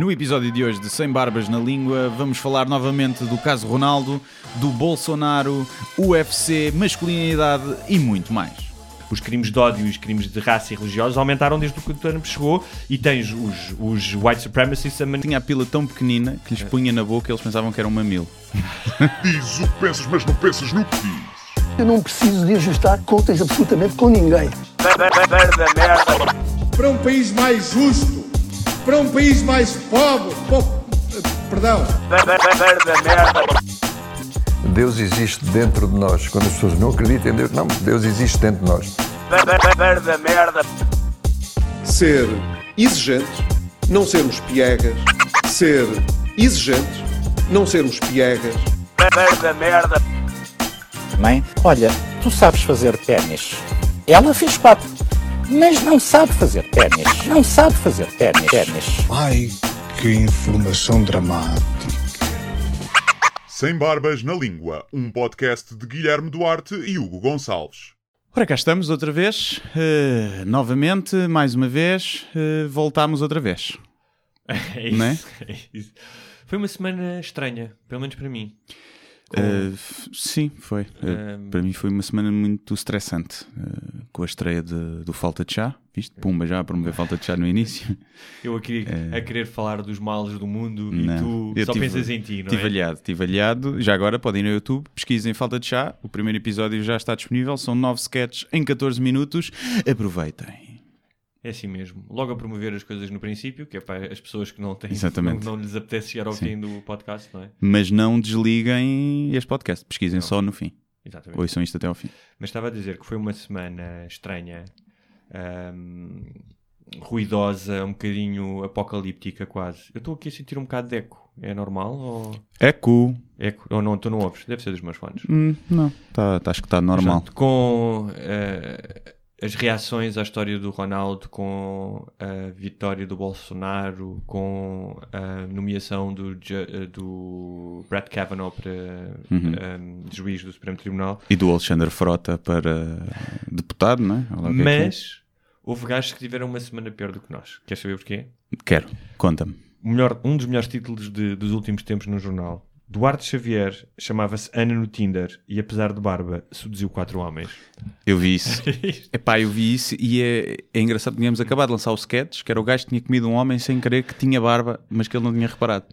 No episódio de hoje de Sem Barbas na Língua, vamos falar novamente do caso Ronaldo, do Bolsonaro, UFC, masculinidade e muito mais. Os crimes de ódio e os crimes de raça e religiosos aumentaram desde que o Trump chegou e tens os, os white supremacists a man... Tinha a pila tão pequenina que lhes punha na boca e eles pensavam que era um mamilo. Diz o que pensas, mas não pensas no que diz. Eu não preciso de ajustar contas absolutamente com ninguém. para um país mais justo, para um país mais pobre, po- perdão, Deus existe dentro de nós. Quando as pessoas não acreditam em Deus, não, Deus existe dentro de nós. ser exigentes, não sermos piegas, ser exigentes, não sermos piegas, Mãe, olha, tu sabes fazer ténis. Ela fez quatro, mas não sabe fazer ténis. Não sabe fazer ténis. ténis. Ai, que informação dramática. Sem Barbas na Língua, um podcast de Guilherme Duarte e Hugo Gonçalves. Ora, cá estamos outra vez, eh, novamente, mais uma vez, eh, voltámos outra vez. É isso, é? é isso. Foi uma semana estranha, pelo menos para mim. F- sim, foi. Eh, Ehm. Para mim foi uma semana muito estressante, eh, com a estreia de- do Falta de Chá, viste? Pumba já a promover Falta de Chá no início. Eu aqui a querer falar dos males do mundo Não. e tu Eu só tive- pensas em ti, não Tive é? alhado, tive alhado. Já agora podem ir no YouTube, pesquisem Falta de Chá. O primeiro episódio já está disponível. São nove sketches em 14 minutos. Aproveitem. É assim mesmo. Logo a promover as coisas no princípio, que é para as pessoas que não têm, Exatamente. não, não lhes apetece chegar ao Sim. fim do podcast, não é? Mas não desliguem este podcast. Pesquisem só no fim. Exatamente. Ouçam isto até ao fim. Mas estava a dizer que foi uma semana estranha, ahm, ruidosa, um bocadinho apocalíptica quase. Eu estou aqui a sentir um bocado de eco. É normal ou Eco. eco? Ou não, tu não ouves? Deve ser dos meus fones. Hum, não, está tá escutado normal. Portanto, com eh, as reações à história do Ronaldo, com a vitória do Bolsonaro, com a nomeação do, eh, do Brett Kavanaugh para Uhum. eh, juiz do Supremo Tribunal. E do Alexandre Frota para deputado, não é? É. Mas houve gajos que tiveram uma semana pior do que nós. Queres saber porquê? Quero, conta-me. Um dos melhores títulos de- dos últimos tempos no jornal. Duarte Xavier chamava-se Ana no Tinder e, apesar de barba, seduziu quatro homens. Eu vi isso. Epá, eu vi isso e é, é engraçado. Tínhamos acabado de lançar o sketch, que era o gajo que tinha comido um homem sem querer que tinha barba, mas que ele não tinha reparado.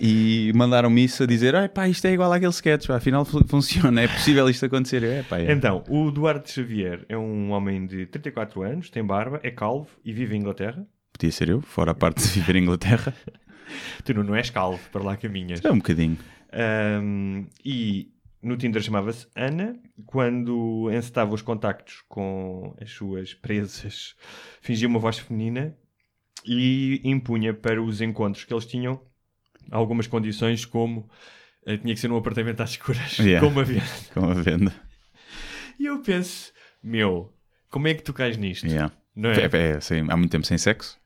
E mandaram-me isso a dizer: ah, pá, isto é igual àquele sketch, pá, afinal fu- funciona, é possível isto acontecer. Eu, "Epá, é. Então, o Duarte Xavier é um homem de 34 anos, tem barba, é calvo e vive em Inglaterra. Podia ser eu, fora a parte de viver em Inglaterra. Tu não, és calvo, para lá caminhas. É um bocadinho. Ahm, e no Tinder chamava-se Ana. Quando encetava os contactos com as suas presas, fingia uma voz feminina e impunha para os encontros que eles tinham algumas condições, como eh, tinha que ser num apartamento às escuras, Yeah. com uma venda. Com a venda. E eu penso, meu, como é que tu cais nisto? Yeah. Não é? É, é, há muito tempo sem sexo.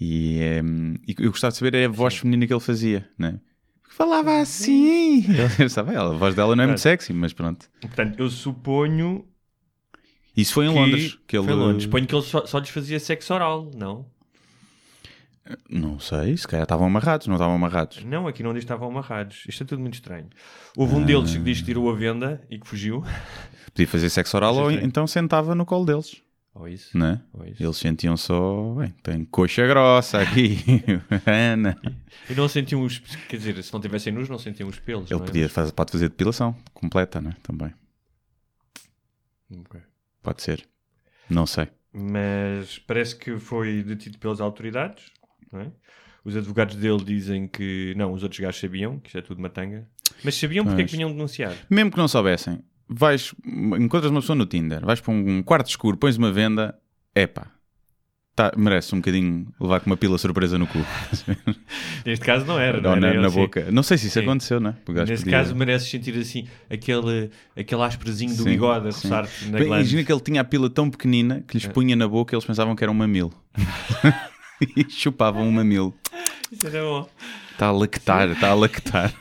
E, ehm, e eu gostava de saber é a voz feminina que ele fazia, né? Porque falava assim. Eu sabe, a voz dela não é muito sexy, mas pronto. Portanto, eu suponho Isso foi em que... Londres. Que ele... Foi em Londres. Suponho que ele só, só lhes fazia sexo oral, não? Não sei, se calhar estavam amarrados, não estavam amarrados. Não, aqui não diz que estavam amarrados. Isto é tudo muito estranho. Houve Ah. um deles que diz que tirou a venda e que fugiu. Podia fazer sexo oral ou Sim. então sentava no colo deles, Ou isso. né? Ou isso. Eles sentiam só, bem, tem coxa grossa aqui, Ana. E não sentiam os... Quer dizer, se não tivessem nus, não sentiam os pelos, Ele é? podia fazer, pode fazer depilação completa, né? Também. Ok. Pode ser. Não sei. Mas parece que foi detido pelas autoridades, não é? Os advogados dele dizem que... Não, os outros gajos sabiam, que isto é tudo matanga. Mas sabiam porque é que vinham denunciar. Mesmo que não soubessem, vais, encontras uma pessoa no Tinder, vais para um quarto escuro, pões uma venda, epá, tá, merece um bocadinho levar com uma pila surpresa no cu. Neste caso não era, não Ou era na, na boca. Não sei se isso Sim. aconteceu, né? Nesse podia- caso mereces sentir assim aquele, aquele asprezinho do Sim, bigode a roçar-te na Bem. Imagina que ele tinha a pila tão pequenina que lhes É. punha na boca e eles pensavam que era um mamilo. e chupavam um mamilo. Isso era bom. Está a lactar, está a lactar.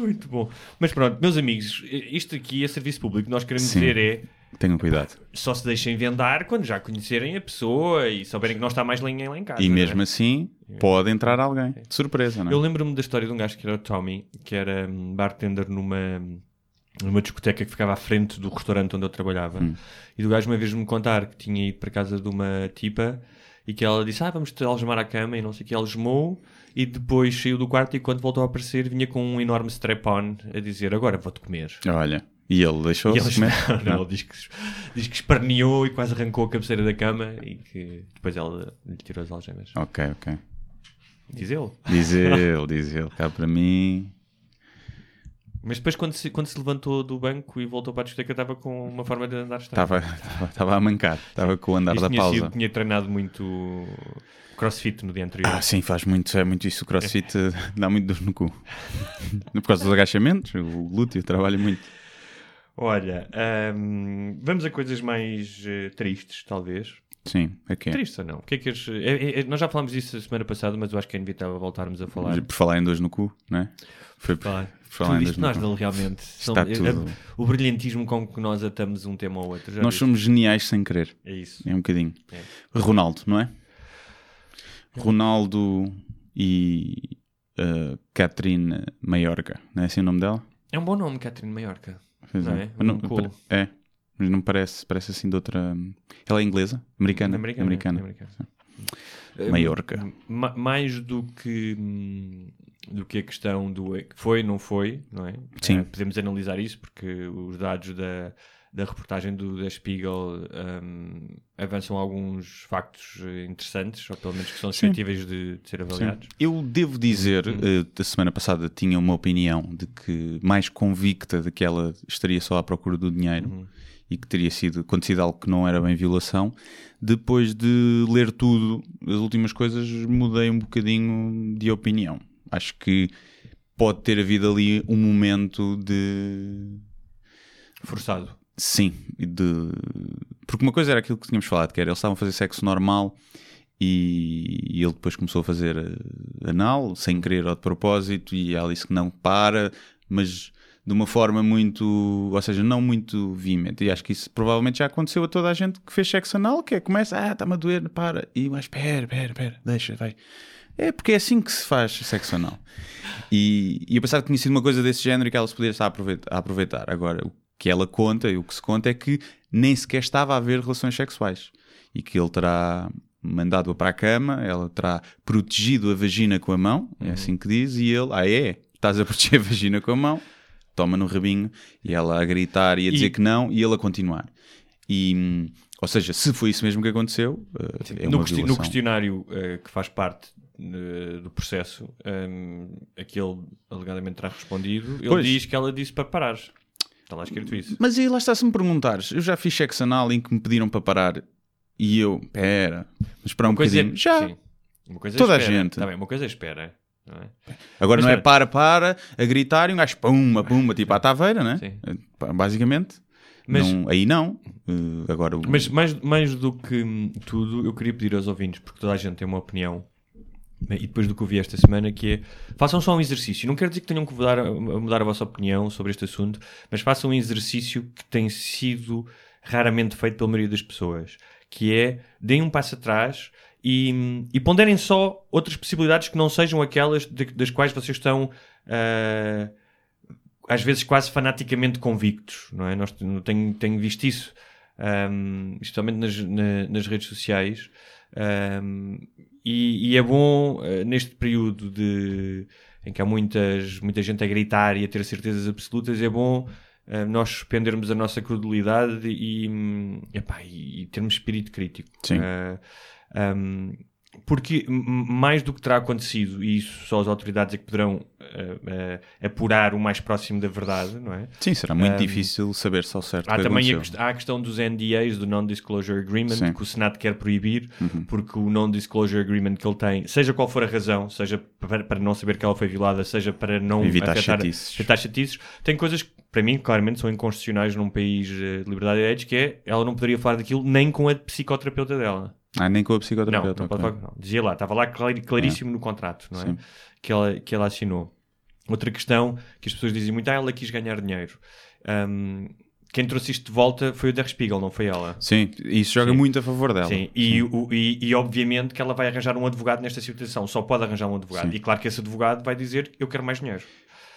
Muito bom. Mas pronto, meus amigos, isto aqui é serviço público. Nós queremos Sim. dizer é Tenham cuidado. Só se deixem vendar quando já conhecerem a pessoa e souberem que não está mais ninguém lá em casa. E é? mesmo assim, pode entrar alguém. De surpresa, não é? Eu lembro-me da história de um gajo que era o Tommy, que era hum, bartender numa, numa discoteca que ficava à frente do restaurante onde eu trabalhava. Hum. E do gajo uma vez me contar que tinha ido para casa de uma tipa e que ela disse: Ah, vamos te algemar à cama e não sei o que. Algemou e depois saiu do quarto e quando voltou a aparecer vinha com um enorme strap-on a dizer: Agora vou-te comer. Olha. E ele deixou E ele, comer? não, ele diz que, diz que esperneou e quase arrancou a cabeceira da cama e que depois ela lhe tirou as algemas. Ok, ok. Diz ele. Diz ele, diz ele. Cá para mim. Mas depois, quando se, quando se levantou do banco e voltou para a discoteca, estava com uma forma de andar estranha. Estava, estava, estava a mancar. Estava com o andar Isto da tinha, pausa. sido- tinha treinado muito crossfit no dia anterior. Ah, sim, faz muito, é muito isso. O crossfit eh, dá muito dor no cu. Por causa dos agachamentos, o glúteo trabalha muito. Olha, ahm, vamos a coisas mais eh, tristes, talvez. Sim, aqui. Tristes ou não? O que é que as- é- é- é- nós já falámos disso a semana passada, mas eu acho que é inevitável voltarmos a falar. Por falar em dores no cu, não é? Foi por, Falar. dores no nós não, realmente. são- Está é- tudo- é- o brilhantismo com que nós atamos um tema ao outro. Nós viste? somos geniais sem querer. É isso. É um bocadinho. É. Ronaldo, não é? Ronaldo e uh, Catherine Maiorca, não é assim o nome dela? É um bom nome, Catherine Maiorca. Pois Não é. é? Mas não- Um cool. é, mas não parece, parece assim de outra. Ela é inglesa? Americana? Americana, Americana. americana. Maiorca. Ma- mais do que hum, do que a questão do é que foi não foi, não é? Sim. Eh, podemos analisar isso porque os dados da, da reportagem do da Spiegel hum, avançam alguns factos interessantes, ou pelo menos que são Sim. suscetíveis de, de ser avaliados. Eu devo dizer, eh, da semana passada tinha uma opinião de que mais convicta de que ela estaria só à procura do dinheiro e que teria sido acontecido algo que não era bem violação. Depois de ler tudo, as últimas coisas, mudei um bocadinho de opinião. Acho que pode ter havido ali um momento de Forçado. Sim, de... porque uma coisa era aquilo que tínhamos falado, que era eles estavam a fazer sexo normal e, e ele depois começou a fazer eh, anal, sem querer ou de propósito, e ela disse que não para, mas de uma forma muito, ou seja, não muito veemente. E acho que isso provavelmente já aconteceu a toda a gente que fez sexo anal, que é começa, ah, está-me a doer, para, e mas espera, espera, espera, deixa, vai. É porque é assim que se faz sexo anal. E, e eu pensava que tinha sido uma coisa desse género e que ela se podia estar a aproveitar. Agora, o que ela conta e o que se conta é que nem sequer estava a haver relações sexuais. E que ele terá mandado-a para a cama, ela terá protegido a vagina com a mão, é assim que diz, e ele, ah é, estás a proteger a vagina com a mão, toma no rabinho, e ela a gritar e a dizer E- que não, e ele a continuar. E, ou seja, se foi isso mesmo que aconteceu, eh, é no, uma questi- no questionário eh, que faz parte do processo, um, aquele alegadamente terá respondido, ele Pois. diz que ela disse para parar. Está lá escrito isso. Mas aí lá está, se me perguntares, eu já fiz sexo anal em que me pediram para parar e eu, pera, mas esperar um coisa é- bocadinho. já, sim. Uma coisa é Toda a espera. gente. Tá bem, uma coisa é espera. Não é? Agora Mas não é para, para, a gritar e um gajo pumba, pumba, tipo à taveira, né? Sim. Eh, Basicamente. Mas- Não- aí não. Eh, agora o- Mas mais, mais do que tudo, eu queria pedir aos ouvintes, porque toda a gente tem uma opinião, e depois do que eu vi esta semana, que é façam só um exercício. Não quero dizer que tenham que mudar, a- mudar a vossa opinião sobre este assunto, mas façam um exercício que tem sido raramente feito pela maioria das pessoas, que é deem um passo atrás e, e ponderem só outras possibilidades que não sejam aquelas de- das quais vocês estão. ah, às vezes quase fanaticamente convictos, não é? Nós, tenho, tenho visto isso, um, especialmente nas, na- nas redes sociais, um, e, e é bom uh, neste período de, em que há muitas, muita gente a gritar e a ter certezas absolutas, é bom uh, nós suspendermos a nossa credulidade e, hum, epá, e, e termos espírito crítico. Sim. Uh, um, porque mais do que terá acontecido, e isso só as autoridades é que poderão uh, uh, apurar o mais próximo da verdade, não é? Sim, será muito Um, difícil saber só certo o Há também a, há a questão dos NDAs, do Non-Disclosure Agreement, Sim. Uhum. que o Senado quer proibir, porque o Non-Disclosure Agreement que ele tem, seja qual for a razão, seja para, para não saber que ela foi violada, seja para não Evitar afetar, chatices. evitar chatices, tem coisas que, para mim, claramente são inconstitucionais num país eh, de liberdade de direitos, que é, ela não poderia falar daquilo nem com a psicoterapeuta dela. Ah, nem com a Não, psicoterapeuta. não pode ok. falar, não. Dizia lá, estava lá clar- claríssimo no contrato, não é? Sim. Que, ela, que ela assinou. Outra questão que as pessoas dizem muito, ah, ela quis ganhar dinheiro. Hum, quem trouxe isto de volta foi o Der Spiegel, não foi ela. Sim, isso joga Sim. muito a favor dela. Sim, e, o- e- e obviamente que ela vai arranjar um advogado nesta situação, só pode arranjar um advogado. Sim. E claro que esse advogado vai dizer: Eu quero mais dinheiro.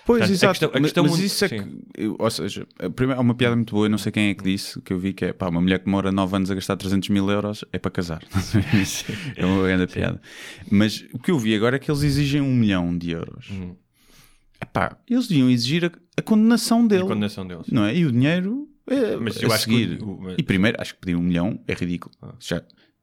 Pois, Portanto, a exato. questão- a mas questão mas muito- isso é sim. que, ou seja, a primeira, há uma piada muito boa, eu não sei quem é que disse, que eu vi que é pá, uma mulher que demora 9 anos a gastar 300 mil euros é para casar. é uma grande piada. Mas o que eu vi agora é que eles exigem um milhão de euros. Uhum. Epá, eles deviam exigir a, a condenação dele. A condenação deles. Não é? E o dinheiro é, Mas eu a acho que o- o- E primeiro, acho que pedir um milhão é ridículo. Ah. Já,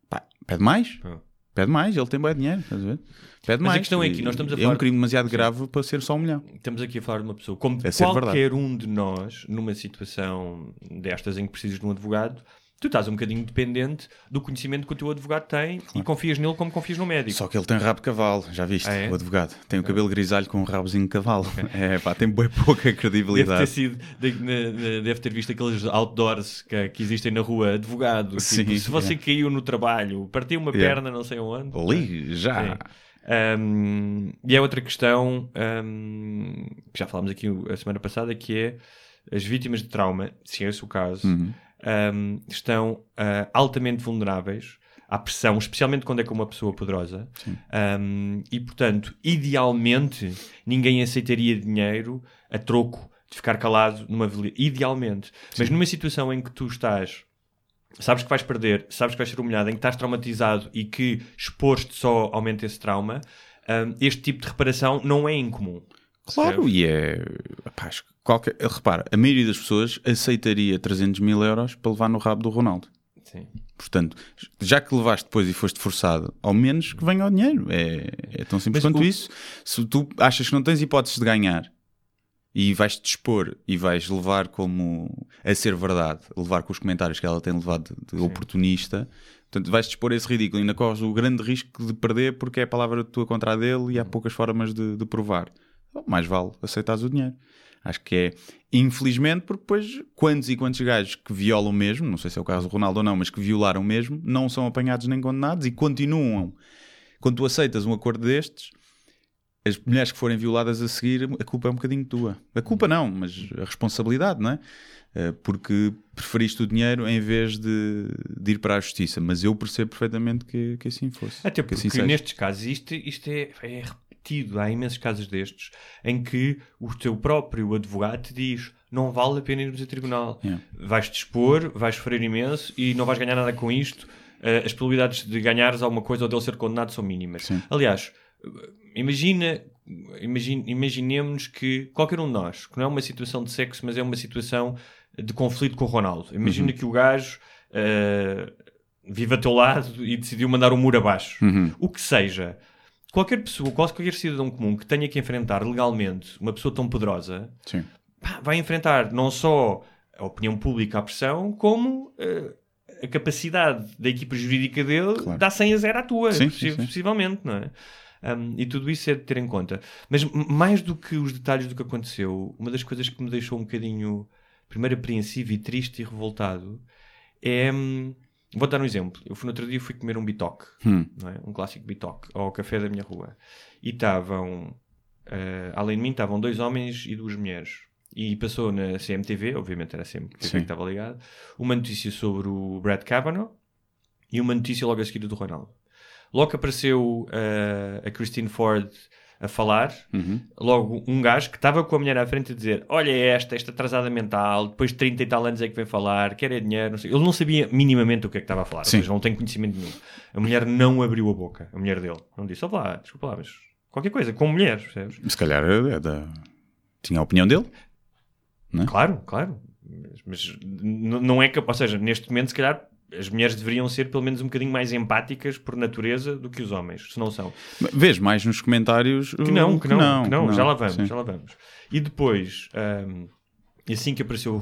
pá, pede mais? Ah. Pede mais, ele tem bom dinheiro, estás a ver? Pede Mas a questão é que E- nós estamos a É falar- um crime demasiado grave para ser só um milhão. Estamos aqui a falar de uma pessoa, como É qualquer um de nós, numa situação destas em que precisas de um advogado, tu estás um bocadinho dependente do conhecimento que o teu advogado tem e confias nele como confias no médico. Só que ele tem rabo de cavalo, já viste? Ah, é? O advogado. Tem o cabelo grisalho com um rabozinho de cavalo. É, pá, tem bem pouca Deve ter credibilidade. sido, deve ter visto aqueles outdoors que, que existem na rua, advogado. tipo, Sim, se você é. caiu no trabalho, partiu uma Yeah. perna, não sei onde. Ligue já. Um, e é outra questão um, que já falámos aqui a semana passada, que é as vítimas de trauma, se é esse o caso, Uhum. Um, estão ah, altamente vulneráveis à pressão, especialmente quando é com uma pessoa poderosa. Um, e, portanto, idealmente, ninguém aceitaria dinheiro a troco de ficar calado numa Idealmente. Mas numa situação em que tu estás sabes que vais perder, sabes que vais ser humilhado, em que estás traumatizado e que expor-te só aumenta esse trauma, hum, este tipo de reparação não é incomum. Claro, e é. Que qualquer, repara, a maioria das pessoas aceitaria 300 mil euros para levar no rabo do Ronaldo. Sim. Portanto, já que levaste depois e foste forçado, ao menos que venha o dinheiro. É, é tão simples Mas quanto o- isso. Se tu achas que não tens hipóteses de ganhar e vais-te dispor e vais levar como a ser verdade, levar com os comentários que ela tem levado de, de oportunista, portanto, vais-te dispor a esse ridículo. Ainda corres o grande risco de perder porque é a palavra tua contra a dele e há poucas formas de, de provar. Então, mais vale aceitares o dinheiro. Acho que é, infelizmente, porque depois quantos e quantos gajos que violam mesmo, não sei se é o caso do Ronaldo ou não, mas que violaram mesmo, não são apanhados nem condenados e continuam. Quando tu aceitas um acordo destes, as mulheres que forem violadas a seguir, a culpa é um bocadinho tua. A culpa não, mas a responsabilidade, não é? Eh, Porque preferiste o dinheiro em vez de, de ir para a justiça. Mas eu percebo perfeitamente que, que assim fosse. Até que porque assim nestes casos isto, isto é, é repetido. Há imensos casos destes em que o teu próprio advogado te diz não vale a pena irmos a tribunal. Yeah. Vais-te expor, vais sofrer imenso e não vais ganhar nada com isto. Eh, as probabilidades de ganhares alguma coisa ou dele ser condenado são mínimas. Sim. Aliás, imagina, imagine, imaginemos que qualquer um de nós, que não é uma situação de sexo, mas é uma situação de conflito com o Ronaldo. Imagina que o gajo eh, vive a teu lado e decidiu mandar o muro abaixo. O que seja. Qualquer pessoa, qualquer cidadão comum que tenha que enfrentar legalmente uma pessoa tão poderosa, pá, vai enfrentar não só a opinião pública, a pressão, como eh, a capacidade da equipa jurídica dele Claro. dá 100 a 0 à tua, Sim, possi- sim, sim. possivelmente, não é? Um, e tudo isso é de ter em conta. Mas mais do que os detalhes do que aconteceu, uma das coisas que me deixou um bocadinho, primeiro apreensivo e triste e revoltado, é... hum, Vou dar um exemplo. Eu fui no outro dia fui comer um bitoque, Hum. é? um clássico bitoque, ao café da minha rua. E estavam, eh, além de mim, estavam dois homens e duas mulheres. E passou na CMTV, obviamente era sempre que estava ligado, uma notícia sobre o Brad Kavanaugh e uma notícia logo a seguir do Ronaldo. Logo apareceu eh, a Christine Ford a falar, Uhum. logo um gajo que estava com a mulher à frente a dizer: Olha, esta, esta atrasada mental, depois de 30 e tal anos é que vem falar, quer é dinheiro. Não sei. Ele não sabia minimamente o que é que estava a falar, Sim. ou seja, não tem conhecimento nenhum. A mulher não abriu a boca, a mulher dele. Não disse: Ó lá, desculpa lá, mas qualquer coisa, com mulheres, percebes? Se calhar é da... tinha a opinião dele. Claro, claro. Mas, não é capaz, ou seja, neste momento, se calhar. As mulheres deveriam ser pelo menos um bocadinho mais empáticas por natureza do que os homens, se não são. Vês mais nos comentários Que não, que não, que não, já lá vamos, sim. já lá vamos. E depois, ahm, assim que apareceu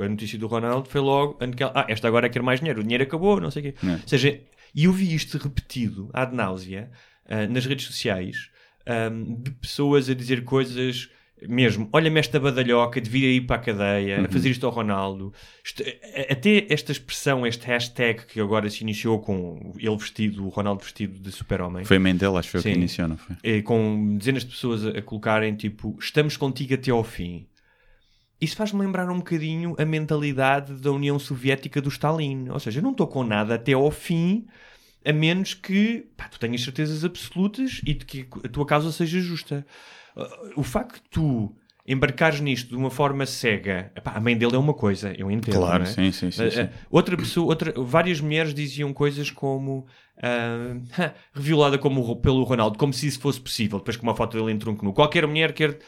a notícia do Ronaldo, foi logo, ah, esta agora quer mais dinheiro, o dinheiro acabou, não sei o quê. É. Ou seja, e eu vi isto repetido, ad náusea, ah, nas redes sociais, ahm, de pessoas a dizer coisas mesmo, olha-me esta badalhoca, devia ir para a cadeia, Uhum. fazer isto ao Ronaldo. Isto- a- até esta expressão, este hashtag que agora se iniciou com ele vestido, o Ronaldo vestido de super-homem. Foi a mãe dele, acho que foi o que iniciou, não foi? Eh, com dezenas de pessoas a, a colocarem tipo estamos contigo até ao fim. isso faz-me lembrar um bocadinho a mentalidade da União Soviética do Stalin. Ou seja, eu não estou com nada até ao fim, a menos que pá, tu tenhas certezas absolutas e de que a tua causa seja justa. Uh, O facto de tu embarcares nisto de uma forma cega, epá, a mãe dele é uma coisa, eu entendo. Claro, é? sim, sim, sim, Uh, sim. uh, Outra pessoa, outra, várias mulheres diziam coisas como ah, reviolada como, pelo Ronaldo, como se isso fosse possível, depois com uma foto dele em tronco nu. Qualquer mulher quer.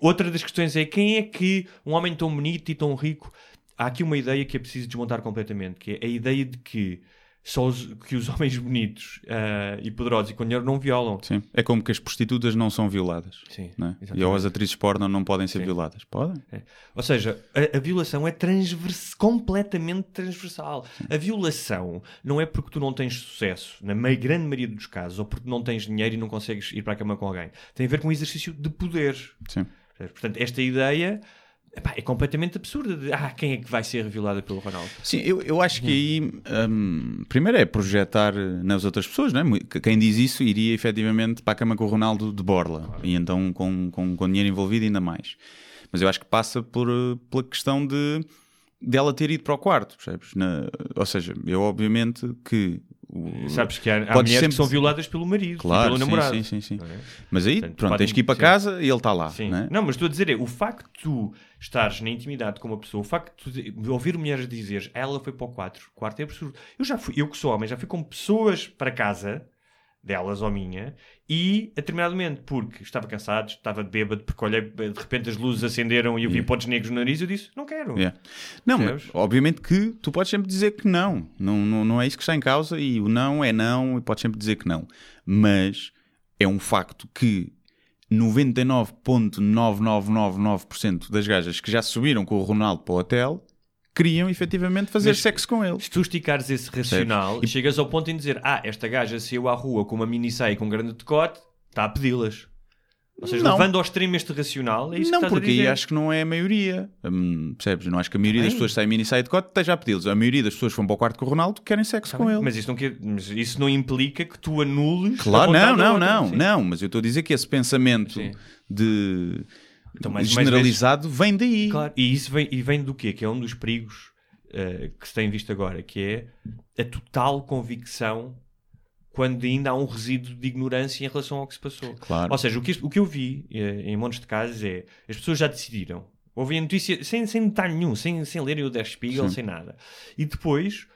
Outra das questões é quem é que um homem tão bonito e tão rico. Há aqui uma ideia que é preciso desmontar completamente, que é a ideia de que só os, que os homens bonitos ah, e poderosos e com dinheiro não violam. Sim. É como que as prostitutas não são violadas. Sim, é? exatamente. E ou as atrizes porno não podem ser Sim. violadas. Podem. É. Ou seja, a, a violação é transvers completamente transversal. A violação não é porque tu não tens sucesso, na mei- grande maioria dos casos, ou porque não tens dinheiro e não consegues ir para a cama com alguém. Tem a ver com o exercício de poder. Sim. Portanto, esta ideia epá, é completamente absurda. De, ah, quem é que vai ser violada pelo Ronaldo? Sim, eu, eu acho que aí, hum, primeiro é projetar nas outras pessoas, é? Que Quem diz isso iria efetivamente para a cama com o Ronaldo de Borla e então com, com, com dinheiro envolvido ainda mais. Mas eu acho que passa por, eh, pela questão de dela ter ido para o quarto, percebes? Na- ou seja, eu obviamente que. o- Sabes que há, há mulheres sempre- que são violadas pelo marido, Claro, pelo namorado. sim, sim, sim. É? Mas aí, Portanto, pronto, podem- tens que ir para sim. casa e ele está lá. Sim. Não, é? Não, mas estou a dizer, é, o facto de tu estares na intimidade com uma pessoa, o facto de ouvir mulheres dizer ela foi para o 4, quarto é absurdo. Eu já fui, eu que sou homem, já fui com pessoas para casa, delas ou minha, e a determinado momento, porque estava cansado, estava bêbado, porque olhei, de repente as luzes acenderam e eu vi Yeah. pontos negros no nariz, eu disse, não quero. Yeah. Não, mas obviamente que tu podes sempre dizer que não. Não, não. não é isso que está em causa e o não é não e podes sempre dizer que não. Mas é um facto que 99,9999% das gajas que já subiram com o Ronaldo para o hotel queriam efetivamente fazer Mas- sexo com ele. Se tu esticares esse racional, E- chegas ao ponto em dizer, ah, esta gaja saiu à rua com uma mini saia e com um grande decote, está a pedi-las. Ou seja, Não. levando ao extremo este racional, é isso não, que porque aí acho que não é a maioria. Hum, percebes? Não acho que a maioria das Bem. pessoas que saem mini saia de cote esteja a pedi-los. A maioria das pessoas que vão para o quarto com o Ronaldo querem sexo Tá com ele. Mas isso, não quer- mas isso não implica que tu anules. Claro, não, não, outra. não, não, mas eu estou a dizer que esse pensamento Sim. de Então, mais- mais generalizado vem daí. Claro. E isso vem, e vem do quê? Que é um dos perigos eh, que se tem visto agora, que é a total convicção quando ainda há um resíduo de ignorância em relação ao que se passou. Claro. Ou seja, o que, o que eu vi eh, em montes de casos é as pessoas já decidiram. Ouvem a notícia sem, sem detalhe nenhum, sem, sem lerem o Der Spiegel, Sim. sem nada. E depois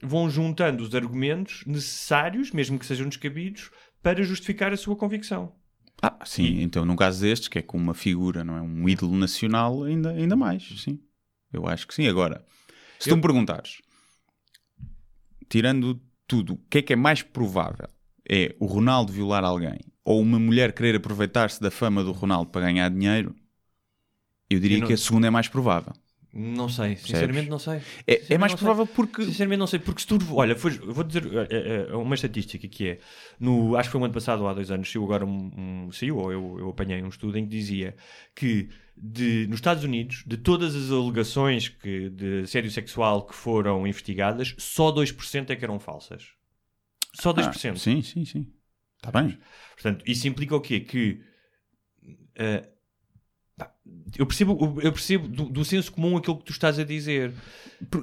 vão juntando os argumentos necessários, mesmo que sejam descabidos, para justificar a sua convicção. Ah, sim, então num caso destes, que é com uma figura, não é? Um ídolo nacional, ainda, ainda mais, sim. Eu acho que sim. Agora, se tu Eu- me perguntares, tirando tudo, o que é que é mais provável? É o Ronaldo violar alguém ou uma mulher querer aproveitar-se da fama do Ronaldo para ganhar dinheiro? Eu diria Eu não- que a segunda é mais provável. Não sei, sinceramente não sei. É, é Sinceramente mais não sei. provável porque. Sinceramente não sei, porque se tu. Olha, foi- vou dizer é, é, é uma estatística que é. No, acho que foi um ano passado ou há dois anos, saiu agora um. um- saiu, ou eu, eu apanhei um estudo em que dizia que de, nos Estados Unidos, de todas as alegações que, de assédio sexual que foram investigadas, só 2% é que eram falsas. Só 2%. Ah, sim, sim, sim. Está bem. Portanto, isso implica o quê? Que eh, pá, eu percebo, eu percebo do, do senso comum aquilo que tu estás a dizer.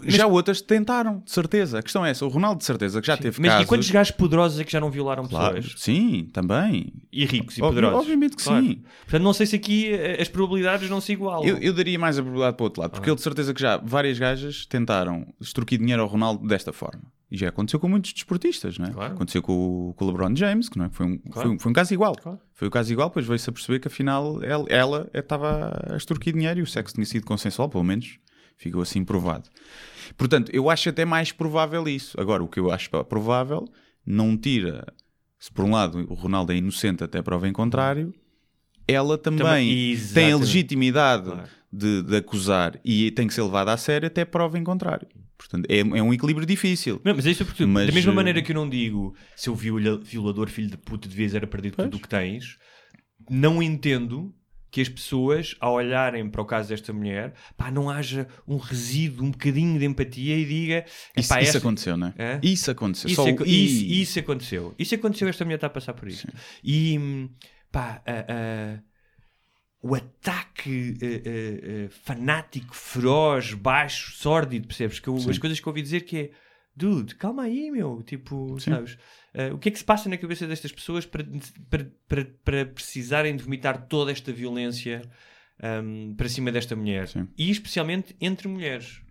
Já outras tentaram, de certeza. A questão é essa. O Ronaldo, de certeza, que já teve Mas casos... e quantos gajos poderosos é que já não violaram Claro, pessoas? sim, também. E ricos e Obvi- poderosos? obviamente que Claro. sim. Portanto, não sei se aqui eh, as probabilidades não se igualam. Eu, eu daria mais a probabilidade para o outro lado, Ah. porque ele de certeza que já várias gajas tentaram extorquir dinheiro ao Ronaldo desta forma. E já aconteceu com muitos desportistas, não é? Claro. Aconteceu com, o- com o LeBron James, que não é? foi, um, Claro. foi, um, foi um caso igual. Claro. Foi o caso igual, depois veio-se a perceber que afinal ela, ela estava a extorquir dinheiro e o sexo tinha sido consensual, pelo menos ficou assim provado. Portanto, eu acho até mais provável isso. Agora, o que eu acho provável não tira, se por um lado o Ronaldo é inocente até prova em contrário, ela também, Também- tem a legitimidade de, de acusar e tem que ser levada a sério até prova em contrário. Portanto, é, é um equilíbrio difícil. Não, mas é isso porque, Mas, da mesma eh, maneira que eu não digo se o viola- violador, filho de puta, devias era perder tudo o que tens, não entendo que as pessoas, ao olharem para o caso desta mulher, pá, não haja um resíduo, um bocadinho de empatia e diga Isso, "Epá, isso esta- aconteceu, não é? Hã? Isso aconteceu. Isso, Só aco- o- isso- isso aconteceu. Isso aconteceu, esta mulher está a passar por isso. E pá, ah, ah, o ataque eh, eh, fanático, feroz, baixo, sórdido, percebes? Que eu- as coisas que ouvi dizer que é dude, calma aí, meu, tipo, sabes? Eh, o que é que se passa na cabeça destas pessoas para, para, para, para precisarem de vomitar toda esta violência ahm, para cima desta mulher? Sim. E especialmente entre mulheres.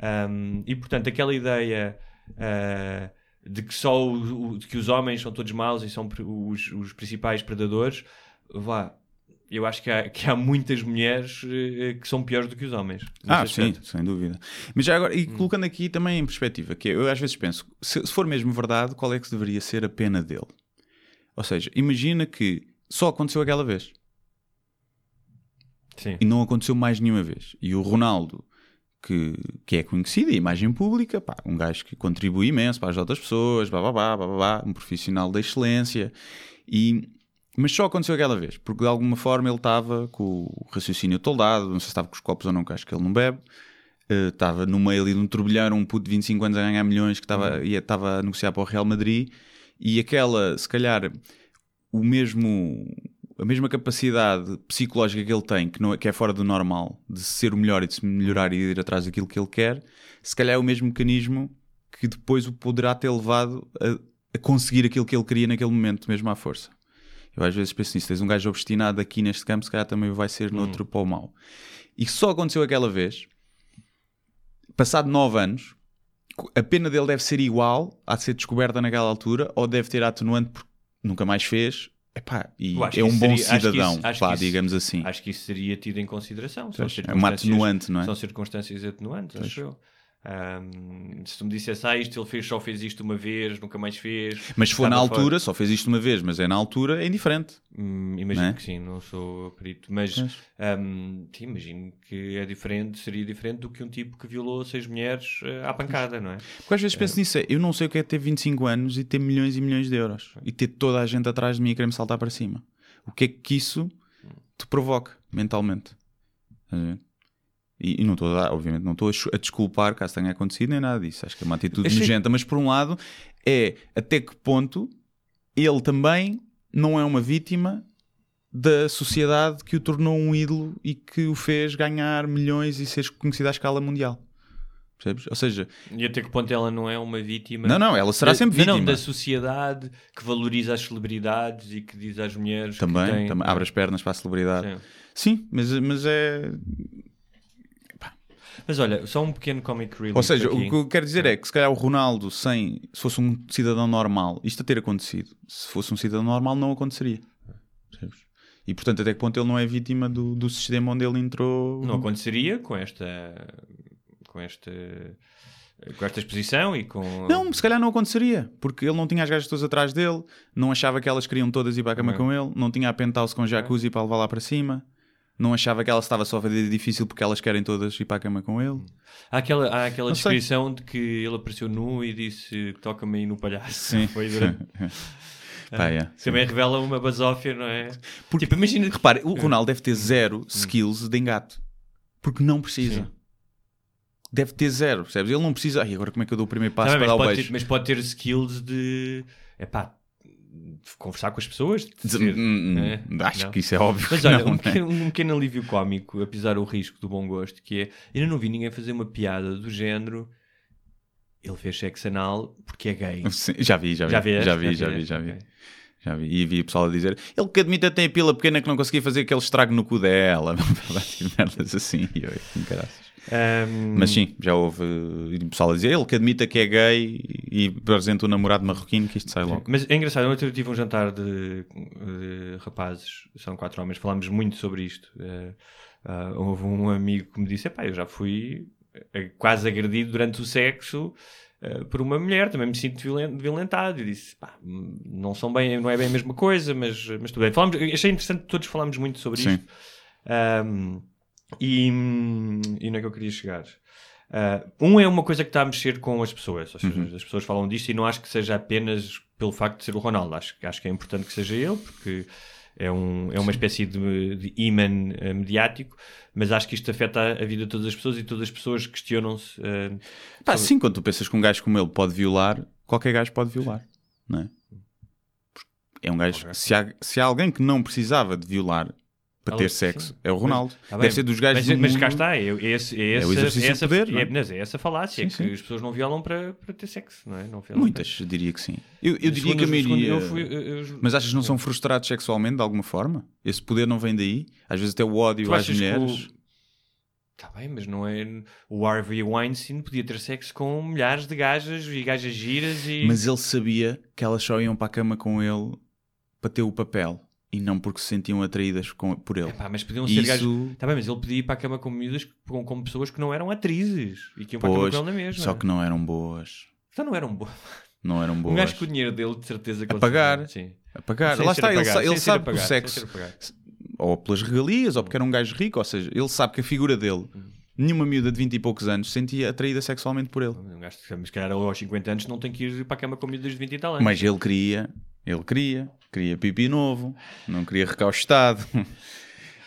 Ahm, e portanto, aquela ideia. ah, de que só o- o- de que os homens são todos maus e são os, os principais predadores, vá. Eu acho que há, que há muitas mulheres eh, que são piores do que os homens. Ah, sim, aspecto. sem dúvida. Mas já agora, e Hum. colocando aqui também em perspectiva, que é, eu às vezes penso, se, se for mesmo verdade, qual é que deveria ser a pena dele? Ou seja, imagina que só aconteceu aquela vez Sim. e não aconteceu mais nenhuma vez. E o Ronaldo, que, que é conhecido, a imagem pública, pá, um gajo que contribui imenso para as outras pessoas, blá, blá, blá, blá, blá, um profissional da excelência, e, mas só aconteceu aquela vez, porque de alguma forma ele estava com o raciocínio toldado, não sei se estava com os copos ou não, que acho que ele não bebe, eh, estava no meio ali de um turbilhão, um puto de 25 anos a ganhar milhões que estava, ia- estava a negociar para o Real Madrid, e aquela, se calhar, o mesmo a mesma capacidade psicológica que ele tem, que, não é, que é fora do normal, de ser o melhor e de se melhorar e de ir atrás daquilo que ele quer, se calhar é o mesmo mecanismo que depois o poderá ter levado a, a conseguir aquilo que ele queria naquele momento, mesmo à força. Eu às vezes penso nisso, tens um gajo obstinado aqui neste campo, se calhar também vai ser noutro para o mau. E só aconteceu aquela vez, passado nove anos, a pena dele deve ser igual a ser descoberta naquela altura, ou deve ter atenuante porque nunca mais fez. Epá, e é um bom seria- acho cidadão, acho pá, isso- digamos assim. Acho que isso seria tido em consideração. Pois, é uma atenuante, não é? São circunstâncias atenuantes, acho eu. Ahm, se tu me dissesse, ah, isto ele fez, só fez isto uma vez, nunca mais fez. Mas se for na estava fora- altura, só fez isto uma vez, mas é na altura, é indiferente. Hum, imagino é? que sim, não sou perito, mas Pois. hum, sim, imagino que é diferente, seria diferente do que um tipo que violou seis mulheres eh, à pancada, não é? Porque às vezes penso nisso, é, eu não sei o que é ter 25 anos e ter milhões e milhões de euros e ter toda a gente atrás de mim a querer me saltar para cima. O que é que isso te provoca mentalmente? Estás a ver? E, e não estou a dar, obviamente, não estou a, desculpar caso tenha acontecido nem nada disso. Acho que é uma atitude Achei- nojenta, mas por um lado é até que ponto ele também não é uma vítima da sociedade que o tornou um ídolo e que o fez ganhar milhões e ser conhecido à escala mundial. Percebes? Ou seja, E até que ponto ela não é uma vítima? Não, não, ela será da- sempre não, não, vítima. da sociedade que valoriza as celebridades e que diz às mulheres também, que têm... também abre as pernas para a celebridade. Sim. Sim, mas, mas é. Mas olha, só um pequeno comic relief Ou seja, aqui. o que eu quero dizer é que se calhar o Ronaldo, sem, se fosse um cidadão normal, isto a ter acontecido, se fosse um cidadão normal, não aconteceria. E portanto, até que ponto ele não é vítima do, do sistema onde ele entrou. Não aconteceria com esta... com esta... com esta exposição e com... Não, se calhar não aconteceria, porque ele não tinha as gajas todas atrás dele, não achava que elas queriam todas ir para a cama Não. com ele, não tinha a penthouse com jacuzzi para levar lá para cima, não achava que ela estava só a fazer difícil porque elas querem todas ir para a cama com ele. Há aquela, há aquela Não sei. descrição de que ele apareceu nu e disse toca-me aí no palhaço. Sim. Foi durante... Pá, é, sim. Também revela uma basófia, não é? Tipo, imagina... Repare, o Ronaldo deve ter zero skills de engate. Porque não precisa. Sim. Deve ter zero, percebes? Ele não precisa. Ai, agora como é que eu dou o primeiro passo Tá bem, para dar o beijo? ter, mas pode ter skills de... Epá, conversar com as pessoas. Dizer, hum, hum, é? Acho Não. que isso é óbvio. Mas olha, não, um, não é? pequeno, um pequeno alívio cómico, apesar do risco do bom gosto, que é, ainda não vi ninguém fazer uma piada do género ele fez sexo anal porque é gay. Sim, já vi, já vi. Já? Já vi, já Já vi, já vi. Ok. Já vi. E vi o pessoal a dizer ele que admite até a pila pequena que não conseguia fazer aquele estrago no cu dela. Merdas assim. E eu, caraças. Ahm, Mas sim, já houve pessoal a dizer ele que admita que é gay e apresenta o namorado marroquino que isto sai logo. Mas é engraçado, ontem eu tive um jantar de, de rapazes, são quatro homens, falámos muito sobre isto. Eh, ah, houve um amigo que me disse: Epá, eu já fui eh, quase agredido durante o sexo eh, por uma mulher, também me sinto violen- violentado. E disse: Pá, não, são bem, não é bem a mesma coisa, mas, mas tudo bem. Falámos, achei interessante, todos falámos muito sobre Sim. isto. Ahm, e, e onde é que eu queria chegar? Ah, um é uma coisa que está a mexer com as pessoas, ou seja, Uhum. as pessoas falam disto e não acho que seja apenas pelo facto de ser o Ronaldo, acho, acho que é importante que seja ele, porque é, um, é uma espécie de, de imã eh, mediático, mas acho que isto afeta a, a vida de todas as pessoas e todas as pessoas questionam-se. Pá, sobre- sim, quando tu pensas que um gajo como ele pode violar, qualquer gajo pode violar, não é? É um gajo. Se há, se há alguém que não precisava de violar, para ter sexo é o Ronaldo. Tá bem, Deve ser dos gajos mas, do mas cá está, é, é esse, é, É o essa- exercício é essa, de poder, não é? é, mas é essa falácia, Sim, que sim. as pessoas não violam para, para ter sexo, não é? Não Muitas, eu diria que sim. Eu, eu para- diria que a maioria... Mas achas que não são frustrados sexualmente de alguma forma? Esse poder não vem daí? Às vezes até o ódio às mulheres. o- Tá bem, mas não é. O Harvey Weinstein podia ter sexo com milhares de gajas e gajas giras e. Mas ele sabia que elas só iam para a cama com ele para ter o papel e não porque se sentiam atraídas com- por ele. Epá, mas podiam ser isso- gajos. Tá bem, mas ele podia ir para a cama com miúdas com, com pessoas que não eram atrizes e que iam para a cama com ele na mesma. só que não eram boas. Então não eram boas. Não eram Um boas. gajo com o dinheiro dele, de certeza que A pagar. Sim. A pagar. Sem Lá está, ele, ele sabe que o sexo, ou pelas regalias, ou porque era um gajo rico, ou seja, ele sabe que a figura dele, nenhuma miúda de 20 e poucos anos se sentia atraída sexualmente por ele. Um gajo se calhar, aos 50 anos não tem que ir para a cama com miúdas de 20 e tal anos. Mas ele queria, ele queria, queria pipi novo, não queria recaustado.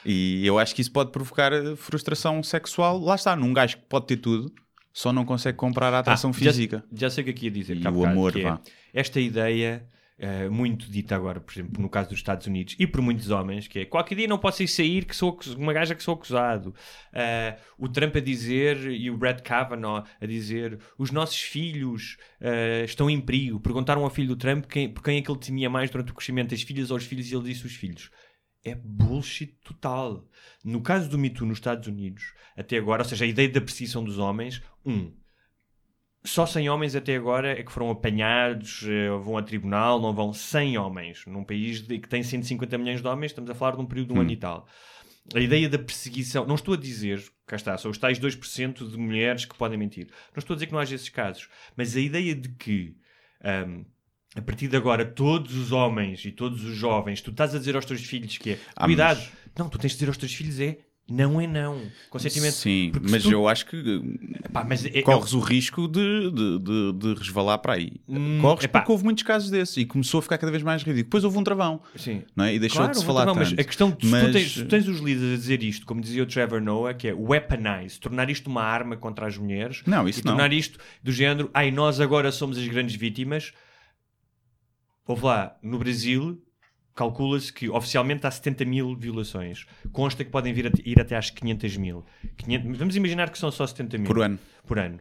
E eu acho que isso pode provocar eh, frustração sexual. Lá está, num gajo que pode ter tudo, só não consegue comprar a atração Ah, já- física. Já, sei o que aqui ia dizer. E o amor, que é esta ideia eh, muito dita agora, por exemplo, no caso dos Estados Unidos e por muitos homens, que é qualquer dia não posso ir sair que sou uma gaja que sou acusado. Eh, o Trump a dizer e o Brett Kavanaugh a dizer os nossos filhos eh, estão em perigo. Perguntaram ao filho do Trump quem, por quem é que ele temia mais durante o crescimento, as filhas ou os filhos, e ele disse os filhos. É bullshit total. No caso do Me Too nos Estados Unidos, até agora, ou seja, a ideia da perseguição dos homens, um, só 100 homens até agora é que foram apanhados, eh, vão a tribunal, não vão 100 homens. Num país de- que tem 150 milhões de homens, estamos a falar de um período de um ano e tal. A ideia da perseguição, não estou a dizer, cá está, são os tais 2% de mulheres que podem mentir. Não estou a dizer que não haja esses casos, mas a ideia de que ahm, a partir de agora todos os homens e todos os jovens, tu estás a dizer aos teus filhos que é Ah, cuidado, mas- não, tu tens de dizer aos teus filhos é não é não. Consentimento. Sim, mas tu- eu acho que Pá, mas é- é- corres o risco de, de, de, de resvalar para aí. Hum, corres epá. porque houve muitos casos desses e começou a ficar cada vez mais ridículo. Depois houve um travão Sim. não é? e deixou Claro, de se vou falar também, tanto. mas a questão de se Mas- tu, tens, tu tens os líderes a dizer isto, como dizia o Trevor Noah, que é weaponize, tornar isto uma arma contra as mulheres Não, isso e não. tornar isto do género, ai, nós agora somos as grandes vítimas. Houve lá, no Brasil, calcula-se que oficialmente há 70 mil violações. Consta que podem vir a- ir até às 500 mil. 500 vamos imaginar que são só 70 mil. Por ano. Por ano.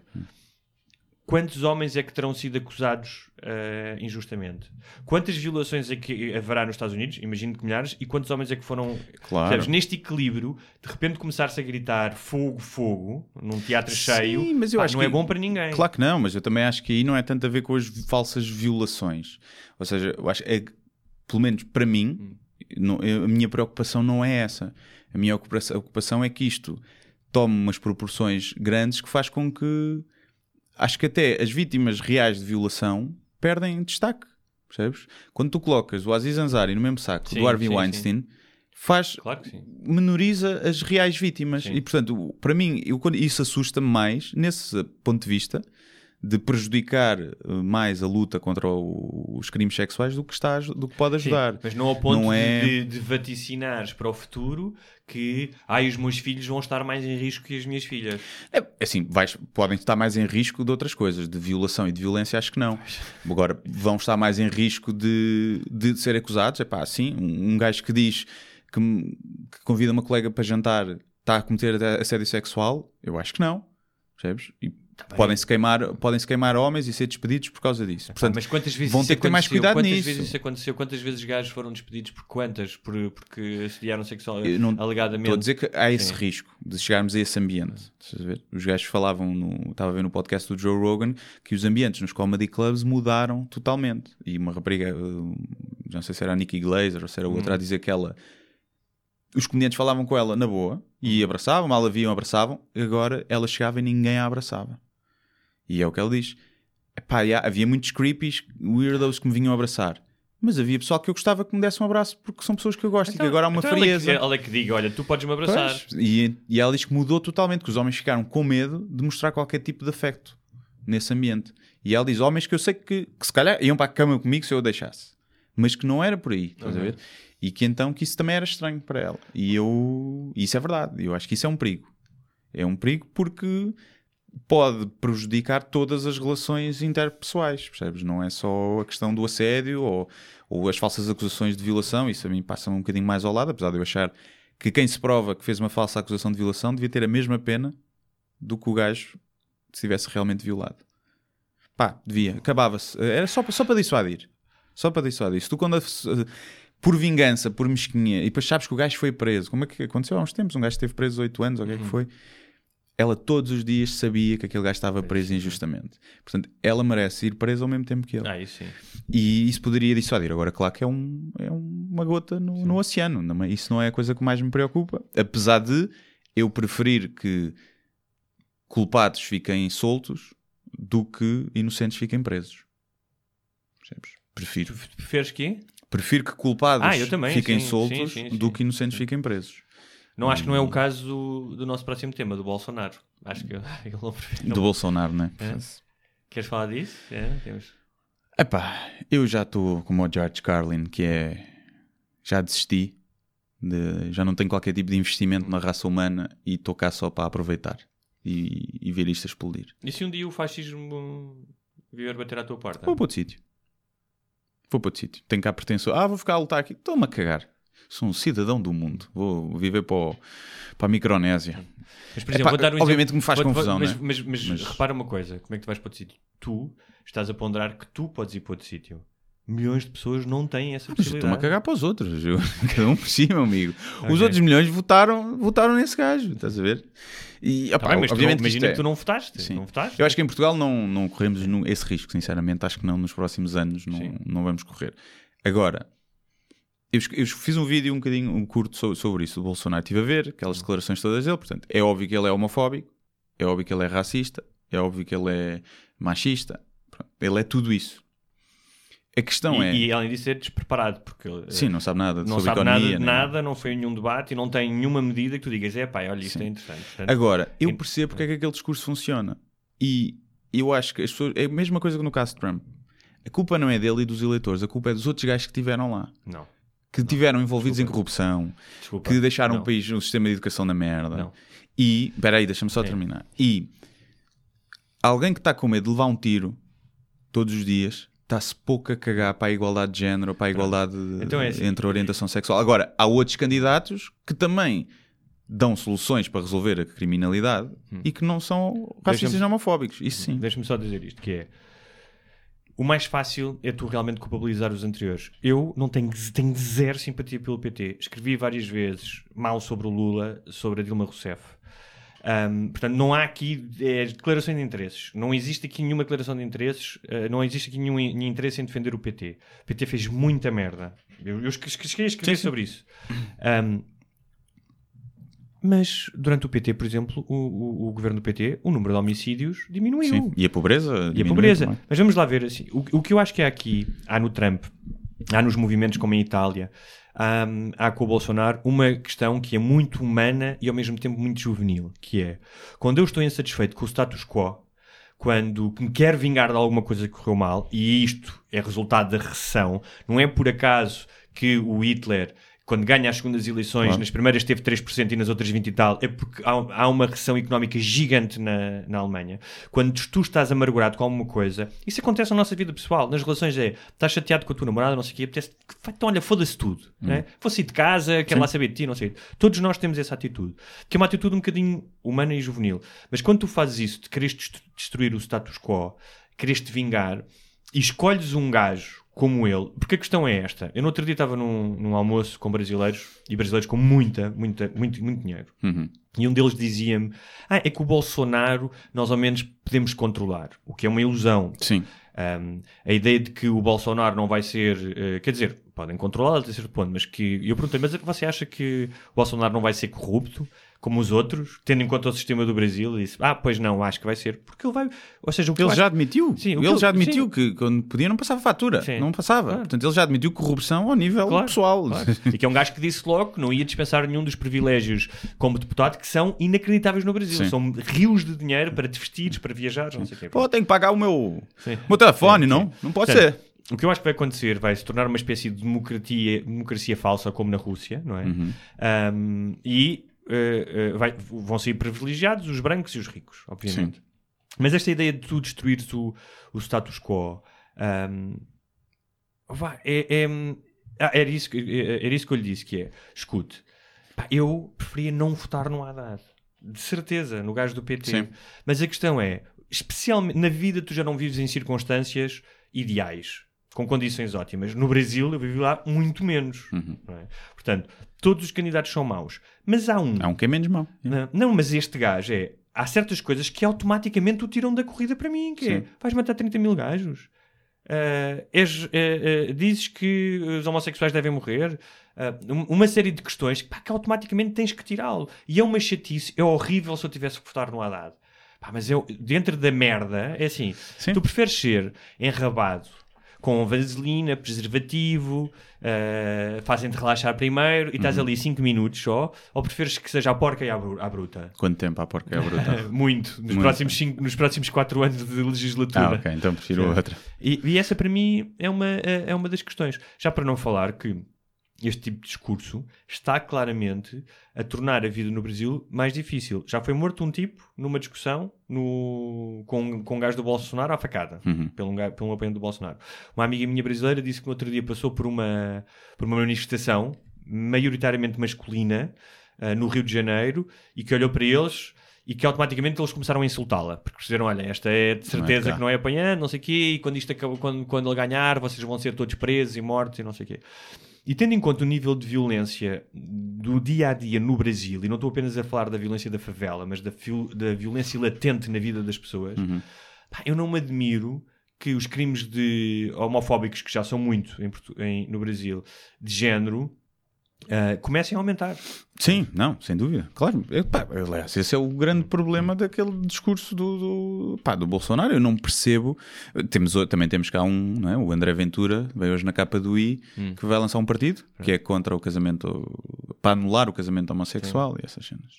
Quantos homens é que terão sido acusados eh, injustamente? Quantas violações é que haverá nos Estados Unidos? Imagino que milhares. E quantos homens é que foram. Claro. Percebes? Neste equilíbrio, de repente começar-se a gritar fogo, fogo, num teatro cheio, Sim, mas eu pá, acho não que- é bom para ninguém. Claro que não, mas eu também acho que aí não é tanto a ver com as falsas violações. Ou seja, eu acho é que, pelo menos para mim, não- eu- a minha preocupação não é essa. A minha ocupação, é que isto tome umas proporções grandes que faz com que acho que até as vítimas reais de violação perdem destaque. Percebes? Quando tu colocas o Aziz Ansari no mesmo saco Sim, do Harvey sim, Weinstein, faz Claro sim. menoriza as reais vítimas. Sim. E, portanto, para mim, eu, isso assusta-me mais nesse ponto de vista de prejudicar eh, mais a luta contra o- os crimes sexuais do que, está, do que pode Sim, ajudar. mas não ao ponto Não de- é- de, de vaticinares para o futuro que ai, os meus filhos vão estar mais em risco que as minhas filhas. É, assim, vais- podem estar mais em risco de outras coisas, de violação e de violência, acho que não. Agora, vão estar mais em risco de, de ser acusados. É pá, sim, um, um gajo que diz que, que convida uma colega para jantar está a cometer assédio sexual, eu acho que não. Percebes? E podem-se queimar, podem-se queimar homens e ser despedidos por causa disso. Portanto, mas quantas vezes vão ter que ter mais cuidado quantas nisso. Vezes isso aconteceu? Quantas vezes gajos foram despedidos por quantas? Por, porque assediaram sexual, Eu não- alegadamente. Estou a dizer que há esse Sim. risco de chegarmos a esse ambiente. Os gajos falavam, no, estava a ver no podcast do Joe Rogan, que os ambientes nos comedy clubs mudaram totalmente. E uma rapariga, eh, não sei se era a Nikki Glazer ou se era Hum. outra, a dizer que ela. Os comediantes falavam com ela na boa e abraçavam, mal a viam, abraçavam. Agora ela chegava e ninguém a abraçava. E é o que ela diz. Epá, havia muitos creepies, weirdos que me vinham abraçar. Mas havia pessoal que eu gostava que me desse um abraço porque são pessoas que eu gosto e que agora há uma então ela é que- frieza. Ela é que diga, olha, tu podes me abraçar. Pois, e, e ela diz que mudou totalmente, que os homens ficaram com medo de mostrar qualquer tipo de afeto nesse ambiente. E ela diz: homens que eu sei que, que se calhar iam para a cama comigo se eu a deixasse, mas que não era por aí, estás a Uhum. ver? E que então que isso também era estranho para ela. E eu, isso é verdade, eu acho que isso é um perigo. É um perigo porque pode prejudicar todas as relações interpessoais, percebes? Não é só a questão do assédio ou, ou as falsas acusações de violação, isso a mim passa um bocadinho mais ao lado, apesar de eu achar que quem se prova que fez uma falsa acusação de violação devia ter a mesma pena do que o gajo se tivesse realmente violado. Pá, devia, acabava-se. Era só, só para dissuadir. Só para dissuadir. Se tu quando por vingança, por mesquinha, e depois sabes que o gajo foi preso, como é que aconteceu há uns tempos? Um gajo esteve preso 8 anos, ou o que é que foi? Ela todos os dias sabia que aquele gajo estava preso injustamente. Portanto, ela merece ir presa ao mesmo tempo que ele. Ah, isso sim. E isso poderia dissuadir. Agora, claro que é, um, é uma gota no, no oceano. Não é- Isso não é a coisa que mais me preocupa. Apesar de eu preferir que culpados fiquem soltos do que inocentes fiquem presos. Percebes? Prefiro. Preferes quê? Prefiro que culpados Ah, eu também, fiquem sim, soltos sim, sim, do que inocentes fiquem presos. Não acho que não é o caso do, do nosso próximo tema, do Bolsonaro. Acho que ele não. Do Bolsonaro, né? É. Queres falar disso? É, temos. Epá, eu já estou como o George Carlin, que é. Já desisti. de- já não tenho qualquer tipo de investimento na raça humana e estou cá só para aproveitar e, e ver isto explodir. E se um dia o fascismo vier bater à tua porta? Vou para outro sítio. Vou para outro sítio. Tenho cá pretensão. Ah, vou ficar a lutar aqui. Estou-me a cagar. Sou um cidadão do mundo. Vou viver para, o- para a Micronésia. Mas, por exemplo, vou dar um obviamente exemplo- que me faz vou- vou- confusão, mas, né? mas, mas, Mas- repara uma coisa: como é que tu vais para outro sítio? Tu estás a ponderar que tu podes ir para outro sítio. Milhões de pessoas não têm essa Mas eu estou-me a possibilidade. cagar para os outros. Eu- cada um por si, meu amigo. Os Ok. outros milhões votaram, votaram nesse gajo. Estás a ver? E, Tá opá, bem, mas tu obviamente que imagina isto que tu não votaste. Sim. Não votaste? Eu acho que em Portugal não, não corremos esse risco, sinceramente. Acho que não nos próximos anos não, Sim. não vamos correr. Agora, eu, eu fiz um vídeo um bocadinho um curto so- sobre isso do Bolsonaro. Estive a ver aquelas declarações todas dele. Portanto, é óbvio que ele é homofóbico, é óbvio que ele é racista, é óbvio que ele é machista. Pronto, ele é tudo isso. A questão e, é. e além disso é despreparado, porque eh, Sim, não sabe nada não sabe economia. nada nada, não foi nenhum debate e não tem nenhuma medida que tu digas, é pá, olha, isto Sim. é interessante. Portanto, Agora, eu Ent- percebo porque é que aquele discurso funciona. E eu acho que as pessoas. É a mesma coisa que no caso de Trump. A culpa não é dele e dos eleitores, a culpa é dos outros gajos que estiveram lá. não, Que estiveram envolvidos em corrupção, desculpa. que deixaram Não. o país, o sistema de educação na merda. Não. E. Espera aí, deixa-me só Sim. terminar. E. Alguém que está com medo de levar um tiro todos os dias. Está-se pouco a cagar para a igualdade de género, para a igualdade Então é assim. entre a orientação sexual. Agora, há outros candidatos que também dão soluções para resolver a criminalidade e que não são racistas nem homofóbicos. Isso sim. Deixa-me só dizer isto, que é o mais fácil é tu realmente culpabilizar os anteriores. Eu não tenho, tenho zero simpatia pelo PT. Escrevi várias vezes mal sobre o Lula, sobre a Dilma Rousseff. Ahm, portanto, não há aqui é, declarações de interesses. Não existe aqui nenhuma declaração de interesses. eh, não existe aqui nenhum, in- interesse em defender o PT. O PT fez muita merda. Eu, eu esque- esque- cheguei a escrever sobre isso. Ahm, mas durante o PT, por exemplo, o, o- o governo do PT, o número de homicídios diminuiu. Sim. E a pobreza? E a pobreza. também. Mas vamos lá ver assim. O, o que eu acho que há aqui, há no Trump, há nos movimentos como em Itália, há, há com o Bolsonaro, uma questão que é muito humana e ao mesmo tempo muito juvenil, que é quando eu estou insatisfeito com o status quo, quando me quero vingar de alguma coisa que correu mal, e isto é resultado da recessão, não é por acaso que o Hitler, quando ganha as segundas eleições, Claro. nas primeiras teve 3% e nas outras 20 e tal, é porque há, há uma recessão económica gigante na, na Alemanha. Quando tu estás amargurado com alguma coisa, isso acontece na nossa vida pessoal, nas relações é, estás chateado com a tua namorada, não sei o quê, apetece, então olha, foda-se tudo, né? vou sair de casa, quero lá saber de ti, não sei. Todos nós temos essa atitude, que é uma atitude um bocadinho humana e juvenil. Mas quando tu fazes isso, de quereres dest- destruir o status quo, quereres te vingar, e escolhes um gajo como ele, porque a questão é esta. Eu no outro dia estava num, num almoço com brasileiros, e brasileiros com muita, muita, muito, muito dinheiro. Uhum. E um deles dizia-me: Ah, é que o Bolsonaro nós ao menos podemos controlar, o que é uma ilusão. Sim. Um, a ideia de que o Bolsonaro não vai ser, eh, quer dizer, podem controlá-lo até certo ponto, mas que eu perguntei, mas você acha que o Bolsonaro não vai ser corrupto como os outros, tendo em conta o sistema do Brasil? E disse, ah, pois não, acho que vai ser, porque ele vai, ou seja, o que Ele acho- já admitiu. Sim, ele eu- já admitiu sim. que quando podia não passava fatura. Sim. Não passava. Claro. Portanto, ele já admitiu corrupção ao nível Claro, pessoal. claro. E que é um gajo que disse logo que não ia dispensar nenhum dos privilégios como deputado que são inacreditáveis no Brasil. Sim. São rios de dinheiro para te vestires, para viajar, não sei o quê. Pô, tenho que pagar o meu, Sim. meu telefone, não? Não pode Portanto, ser. O que eu acho que vai acontecer vai se tornar uma espécie de democracia, democracia falsa, como na Rússia, não é? Uhum. Um, e uh, uh, vai- vão sair privilegiados os brancos e os ricos, obviamente. Mas esta ideia de tu destruires o, o status quo um, vá, é, é- ah, era, isso, que- era isso que eu lhe disse: que é escute, Pá, eu preferia não votar no Haddad. De certeza, no gajo do PT. Sim. Mas a questão é, especialmente na vida tu já não vives em circunstâncias ideais, com condições ótimas. No Brasil eu vivi lá muito menos. Uhum. é? Portanto, todos os candidatos são maus. Mas há um. Há um que é menos mau. Não, não, mas este gajo é. Há certas coisas que automaticamente o tiram da corrida para mim. Que é, Sim. vais matar 30 mil gajos. Ah, és, ah, ah, dizes que os homossexuais devem morrer. Uma série de questões pá, que automaticamente tens que tirá-lo. E é uma chatice. É horrível se eu tivesse que votar no Haddad. Pá, mas eu, dentro da merda, é assim: Sim. tu preferes ser enrabado com vaselina, preservativo, ah, fazem-te relaxar primeiro e Uhum. estás ali 5 minutos só, ou preferes que seja a porca e à, bru- à bruta? Quanto tempo há porca é bruta? Muito, nos, Muito. Próximos cinco, nos próximos 4 anos de legislatura. ah, ok, então prefiro Sim. outra. E, e essa para mim é uma, é é uma das questões. Já para não falar que este tipo de discurso está claramente a tornar a vida no Brasil mais difícil. Já foi morto um tipo numa discussão no, com, com um gajo do Bolsonaro à facada, Uhum. pelo, pelo apoio do Bolsonaro. Uma amiga minha brasileira disse que no outro dia passou por uma, por uma manifestação maioritariamente masculina ah, no Rio de Janeiro e que olhou para eles e que automaticamente eles começaram a insultá-la porque disseram, olha, esta é de certeza cá. que não é apanhando, não sei o quê, e quando, isto acaba, quando, quando ele ganhar vocês vão ser todos presos e mortos e não sei o quê. E tendo em conta o nível de violência do dia a dia no Brasil, e não estou apenas a falar da violência da favela, mas da, da violência latente na vida das pessoas, pá, eu não me admiro que os crimes de homofóbicos, que já são muito em em- no Brasil, de género, ah, comecem a aumentar. Sim, não, sem dúvida. Claro, eu, pá, aliás, esse é o grande problema daquele discurso do, do, pá, do Bolsonaro. Eu não percebo. Temos, também temos cá um, não é? o André Ventura, veio hoje na capa do I, que vai lançar um partido que é contra o casamento, para anular o casamento homossexual e essas cenas.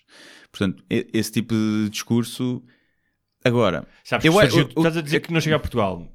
Portanto, esse tipo de discurso. Agora, Sabes, eu, que surgiu- eu- eu- estás a dizer que não chega a Portugal.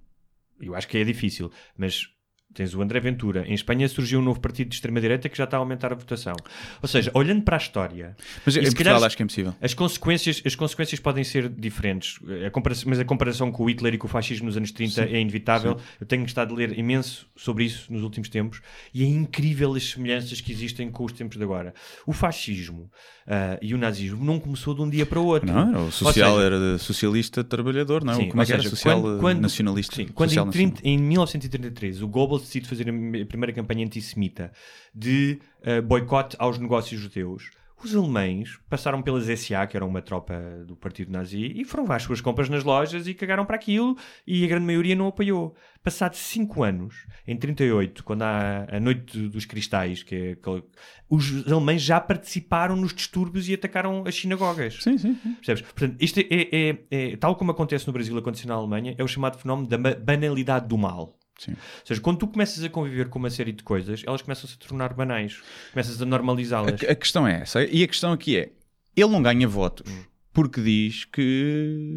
Eu acho que é difícil, mas tens o André Ventura. Em Espanha surgiu um novo partido de extrema-direita que já está a aumentar a votação. Ou seja, olhando para a história, mas em Portugal calhar- acho que é impossível. as consequências, as consequências podem ser diferentes, A mas a comparação com o Hitler e com o fascismo nos anos 30 é inevitável. Eu tenho estado a ler imenso sobre isso nos últimos tempos e é incrível as semelhanças que existem com os tempos de agora. O fascismo ah, e o nazismo não começou de um dia para o outro. Não, era o social seja, era socialista trabalhador, não é? Sim, Como é que era? seja, Social quando- quando- nacionalista. Sim, quando social em, nacional. 30 em 1933 o Goebbels decide fazer a me- a primeira campanha antissemita de eh, boicote aos negócios judeus, os alemães passaram pelas SA, que era uma tropa do partido nazi, e foram às suas compras nas lojas e cagaram para aquilo e a grande maioria não apoiou. Passados 5 anos, em 38, quando há a Noite dos Cristais, que é aquele- os alemães já participaram nos distúrbios e atacaram as sinagogas. Sim, sim, sim. Percebes? Portanto, isto é, é- é- tal como acontece no Brasil, acontece na Alemanha, é o chamado fenómeno da ba- banalidade do mal. Sim. Ou seja, quando tu começas a conviver com uma série de coisas, elas começam-se a tornar banais. Começas a normalizá-las. A, a questão é essa. E a questão aqui é: ele não ganha votos porque diz que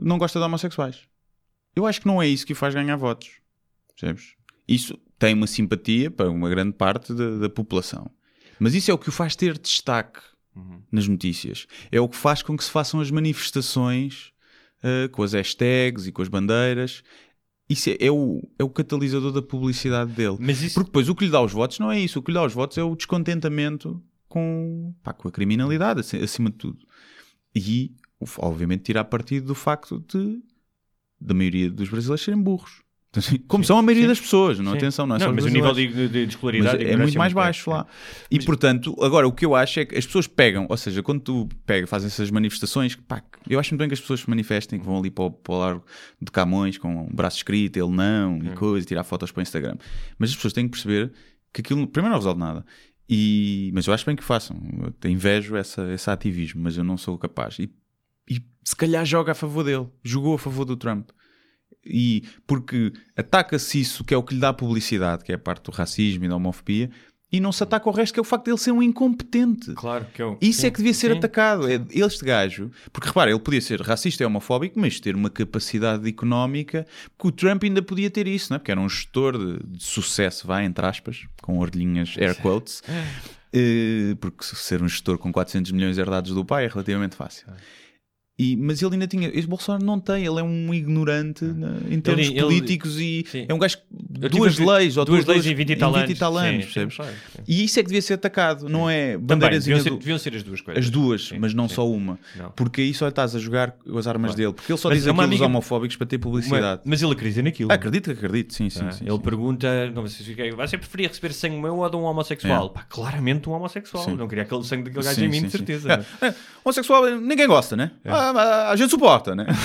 não gosta de homossexuais. Eu acho que não é isso que o faz ganhar votos. Percebes? Isso tem uma simpatia para uma grande parte da, da população. Mas isso é o que o faz ter destaque nas notícias. É o que faz com que se façam as manifestações ah, com as hashtags e com as bandeiras. Isso é, é o, é o catalisador da publicidade dele. Mas isso, Porque depois o que lhe dá os votos não é isso. O que lhe dá os votos é o descontentamento com, pá, com a criminalidade, aci- acima de tudo. E, obviamente, tirar partido do facto de da maioria dos brasileiros serem burros. Como são a maioria sim. das pessoas, não Sim. atenção, não é não, mas o nível de, de, de Mas escolaridade é muito mais baixo. lá. E portanto, agora o que eu acho é que as pessoas pegam, ou seja, quando tu pega, fazem essas manifestações, pá, eu acho muito bem que as pessoas se manifestem, que vão ali para o, para o largo de Camões com um braço escrito, ele não, e coisa, e tirar fotos para o Instagram. Mas as pessoas têm que perceber que aquilo, primeiro, não resolve nada. E, mas eu acho bem que façam. Eu invejo essa, esse ativismo, mas eu não sou capaz. E, e se calhar joga a favor dele, jogou a favor do Trump. E porque ataca-se isso que é o que lhe dá publicidade, que é a parte do racismo e da homofobia, e não se ataca o resto, que é o facto de ele ser um incompetente. Claro que eu. Isso sim, é que devia ser sim. atacado. É este gajo. Porque repara, ele podia ser racista e homofóbico, mas ter uma capacidade económica. Porque o Trump ainda podia ter isso, não é? Porque era um gestor de, de sucesso, vai, entre aspas, com orelhinhas air quotes. Eh, porque ser um gestor com 400 milhões herdados do pai é relativamente fácil. E, mas ele ainda tinha. Este Bolsonaro não tem, ele é um ignorante na- em termos Ele- ele- políticos e Sim. é um gajo. Tive Duas leis, ou duas duas, leis em 20 e tal anos. Sim, percebes? sim. E isso é que devia ser atacado, não é bandeirazinha deviam ser, do- deviam ser as duas coisas. as duas, mas não só uma. Não. Porque aí só estás a jogar as armas Claro. dele. Porque ele só Mas diz é aquilo amiga- homofóbicos para ter publicidade. Mas, mas ele acredita naquilo. Ah, acredito que acredito, sim, sim. Ah, ele pergunta, não fica, você preferia receber sangue meu ou de um homossexual? É. Pá, claramente um homossexual. Não queria aquele sangue daquele gajo em mim, de certeza. É, é, homossexual ninguém gosta, né? Ah, mas a gente suporta, né?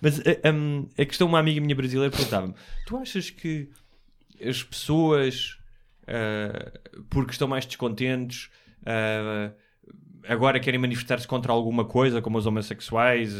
Mas a, um, a questão, uma amiga minha brasileira perguntava-me: tu achas que as pessoas, ah, porque estão mais descontentes, ah, agora querem manifestar-se contra alguma coisa, como os homossexuais,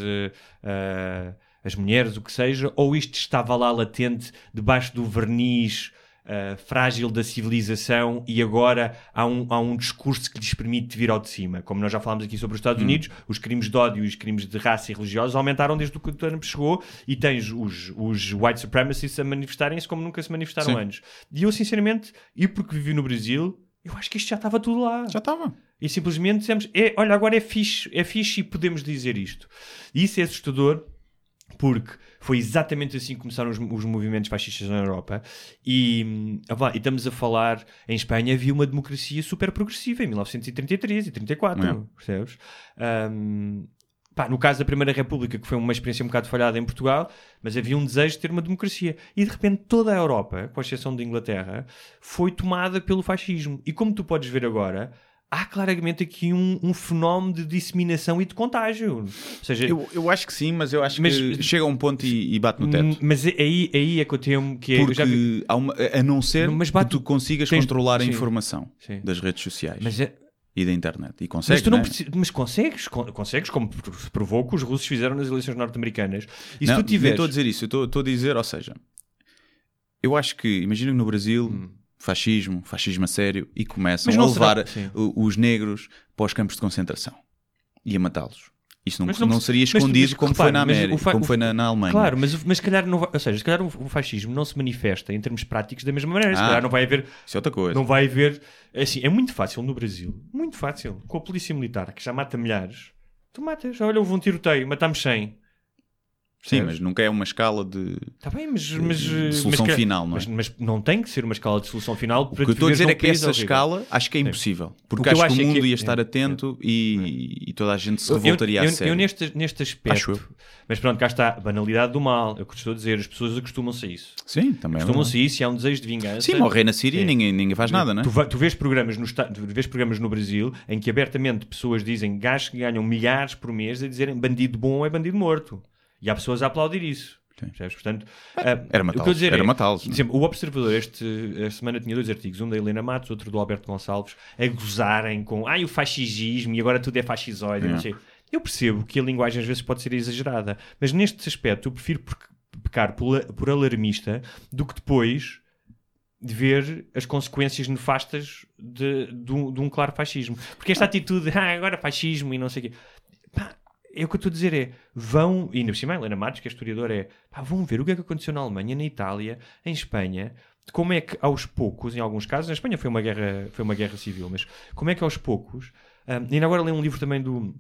ah, as mulheres, o que seja, ou isto estava lá latente, debaixo do verniz ah, frágil da civilização e agora há um, há um discurso que lhes permite vir ao de cima. Como nós já falámos aqui sobre os Estados Unidos, os crimes de ódio e os crimes de raça e religiosos aumentaram desde que o Trump chegou e tens os, os white supremacists a manifestarem-se como nunca se manifestaram Sim. antes. E eu, sinceramente, e porque vivi no Brasil, eu acho que isto já estava tudo lá. Já estava. E simplesmente dissemos, é, olha, agora é fixe, é fixe e podemos dizer isto. E isso é assustador porque foi exatamente assim que começaram os, os movimentos fascistas na Europa. E, hum, ah vá, e estamos a falar, em Espanha havia uma democracia super progressiva em 1933 e 34, É. percebes? Hum, pá, no caso da Primeira República, que foi uma experiência um bocado falhada em Portugal, mas havia um desejo de ter uma democracia. E de repente toda a Europa, com exceção da Inglaterra, foi tomada pelo fascismo. E como tu podes ver agora, há claramente aqui um, um fenómeno de disseminação e de contágio. Ou seja, Eu, eu acho que sim, mas eu acho Mas- que chega a um ponto e, e bate no teto. Mas é- aí, aí é que eu temo que é. eu Porque vi- uma- a não ser Mas que bate- tu consigas tens- controlar a sim. informação Sim. das redes sociais mas, é- e da internet. E mas consegues, tu não né? precisas- mas consegues, con- consegues, como se provou que os russos fizeram nas eleições norte-americanas. E se Não, tu tiveres. nem estou a dizer isso, eu estou- estou a dizer, ou seja, eu acho que, imagina que no Brasil, Hum. Fascismo, fascismo a sério, e começam Mas a levar será- os negros para os campos de concentração e a matá-los. Isso não, Mas não, não- seria mas escondido mas como repara, foi na mas América, fa- como foi na, na Alemanha. Claro, mas, mas se calhar não ou seja, se calhar o, fascismo não se manifesta em termos práticos da mesma maneira. Se Ah. calhar não vai haver, Isso é outra coisa. não vai haver, é assim, é muito fácil no Brasil, muito fácil, com a polícia militar que já mata milhares. Tu matas, olha, houve um tiroteio, matámos 100. Sim, mas nunca é uma escala de, Está bem, mas, mas de mas solução que- final, não é? Mas, mas não tem que ser uma escala de solução final para O que eu estou a dizer é que essa horrível. escala acho que é impossível. O Porque que eu acho que acho o é mundo que- ia estar é, atento e, e toda a gente se Eu- revoltaria eu, a sério. Eu, neste, neste Acho aspecto, eu. mas pronto, cá está a banalidade do mal. É o que eu estou a dizer, as pessoas acostumam-se a isso. Sim, também é Acostumam-se a isso e há um desejo de vingança. Sim, morrer na Síria e ninguém, ninguém faz nada, não é? Tu, tu vês programas no, tu vês programas no Brasil em que abertamente pessoas dizem gajos que ganham milhares por mês a dizerem bandido bom é bandido morto. E há pessoas a aplaudir isso. Percebes? Portanto, ah, Era matá-los. Era é, matá-los. exemplo, o Observador, este, esta semana tinha dois artigos, um da Helena Matos, outro do Alberto Gonçalves, a gozarem com ai, o fascismo e agora tudo é fascisóide. não É. sei. Eu percebo que a linguagem às vezes pode ser exagerada, mas neste aspecto eu prefiro pecar por, por alarmista do que depois de ver as consequências nefastas de, de um, de um claro fascismo. Porque esta atitude, ah, agora fascismo e não sei o quê. É o que eu estou a dizer é, vão, e ainda por cima a Helena que é historiadora, é, pá, vão ver o que é que aconteceu na Alemanha, na Itália, em Espanha, como é que aos poucos, em alguns casos, na Espanha foi uma guerra, foi uma guerra civil, mas como é que aos poucos, um, ainda agora li um livro também do,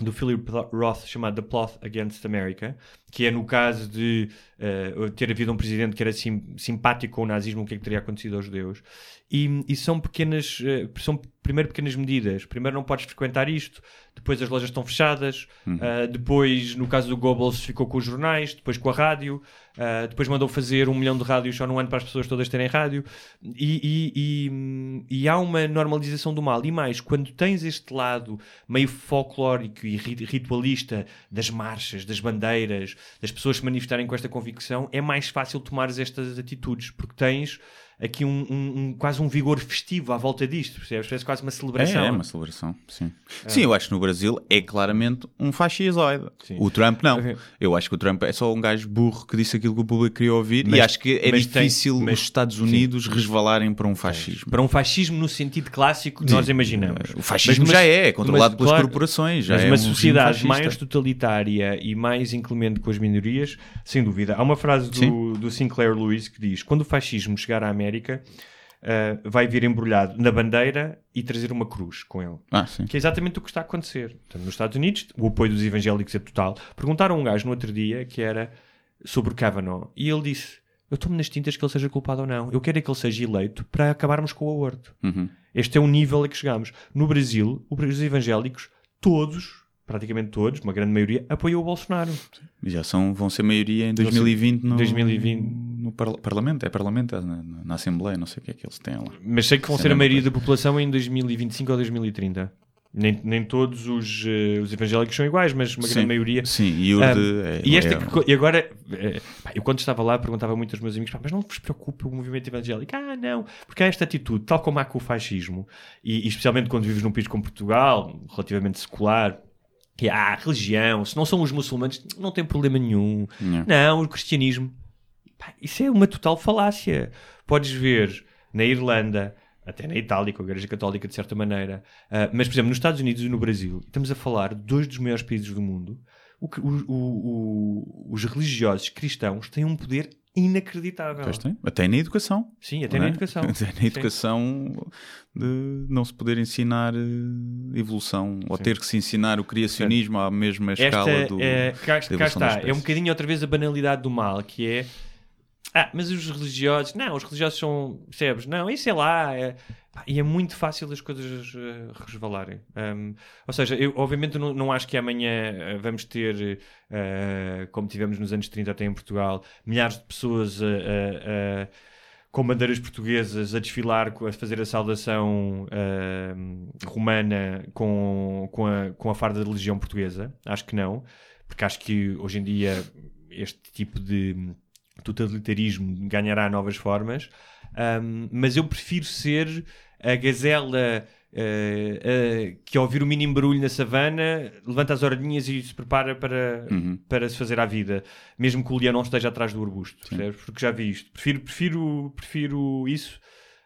do Philip Roth chamado The Plot Against America, que é no caso de uh, ter havido um presidente que era sim, simpático com o nazismo, o que é que teria acontecido aos judeus. E, e são pequenas, uh, são primeiro pequenas medidas. Primeiro não podes frequentar isto, depois as lojas estão fechadas, uh, depois, no caso do Goebbels, ficou com os jornais, depois com a rádio, uh, depois mandou fazer um milhão de rádios só num ano para as pessoas todas terem rádio. E, e, e, e há uma normalização do mal. E mais, quando tens este lado meio folclórico e ri- ritualista das marchas, das bandeiras, das pessoas se manifestarem com esta convicção, é mais fácil tomares estas atitudes, porque tens aqui um, um- um- quase um vigor festivo à volta disto, percebes? Parece quase uma celebração. É, é uma celebração, sim. Sim, eu acho que no Brasil é claramente um fascisoide. Sim. O Trump não. Eu acho que o Trump é só um gajo burro que disse aquilo que o público queria ouvir Mas- e acho que é mas tem- difícil mas- os Estados Unidos resvalarem para um fascismo. Para um fascismo no sentido clássico que Sim. nós imaginamos. O fascismo Mas- já é, é controlado pelas claro, corporações. Já mas é uma um sociedade mais totalitária e mais inclemente com as minorias, sem dúvida. Há uma frase do, Sim. do Sinclair Lewis que diz: quando o fascismo chegar à América, ah, vai vir embrulhado na bandeira e trazer uma cruz com ele. Ah. Que é exatamente o que está a acontecer. Portanto, nos Estados Unidos, o apoio dos evangélicos é total. Perguntaram a um gajo no outro dia que era sobre o Kavanaugh e ele disse: Eu estou-me nas tintas que ele seja culpado ou não. Eu quero é que ele seja eleito para acabarmos com o aborto. Uhum. Este é o nível a que chegamos. No Brasil, os evangélicos, todos, praticamente todos, uma grande maioria, apoiou o Bolsonaro. E já são, vão ser maioria em 2020 no, 2020. No Parlamento. É Parlamento, é na, na- Assembleia, não sei o que é que eles têm lá. Mas sei que vão é ser a maioria coisa. da população em 2025 ou 2030. Nem, nem todos os, eh, os evangélicos são iguais, mas uma Sim. grande maioria. Sim, e Um, é- e, esta é- que e agora, eh, pá, eu quando estava lá perguntava muito aos meus amigos, pá, mas não vos preocupa o movimento evangélico? Ah, não, porque há esta atitude, tal como há com o fascismo, e, e especialmente quando vives num país como Portugal, relativamente secular, que há religião, se não são os muçulmanos, não tem problema nenhum. Não. Não, o cristianismo. Pá, isso é uma total falácia. Podes ver na Irlanda, até na Itália, com a Igreja Católica de certa maneira, ah, mas por exemplo, nos Estados Unidos e no Brasil, estamos a falar de dois dos maiores países do mundo. o o- o- os religiosos cristãos têm um poder inacreditável. Pois tem. Até na educação. Sim, até na é? educação. Até na Sim. educação de não se poder ensinar eh, evolução ou ter que se ensinar o criacionismo à mesma Esta escala do. é, cá, cá está, é um bocadinho outra vez a banalidade do mal, que é ah, mas os religiosos, não, os religiosos são, percebes? Não, isso é lá, é- e é muito fácil as coisas eh, resvalarem. Um, ou seja, eu obviamente não, não acho que amanhã eh, vamos ter, eh, como tivemos nos anos 30 até em Portugal, milhares de pessoas a- com bandeiras portuguesas a desfilar, a fazer a saudação eh, romana com, com, a, com a farda da religião portuguesa. Acho que não, porque acho que hoje em dia este tipo de totalitarismo ganhará novas formas. Um, mas eu prefiro ser a gazela eh, eh, que ao ouvir o mínimo barulho na savana levanta as orelhinhas e se prepara para, Uhum. para se fazer à vida, mesmo que o leão não esteja atrás do arbusto? Porque já vi isto. Prefiro, prefiro, prefiro isso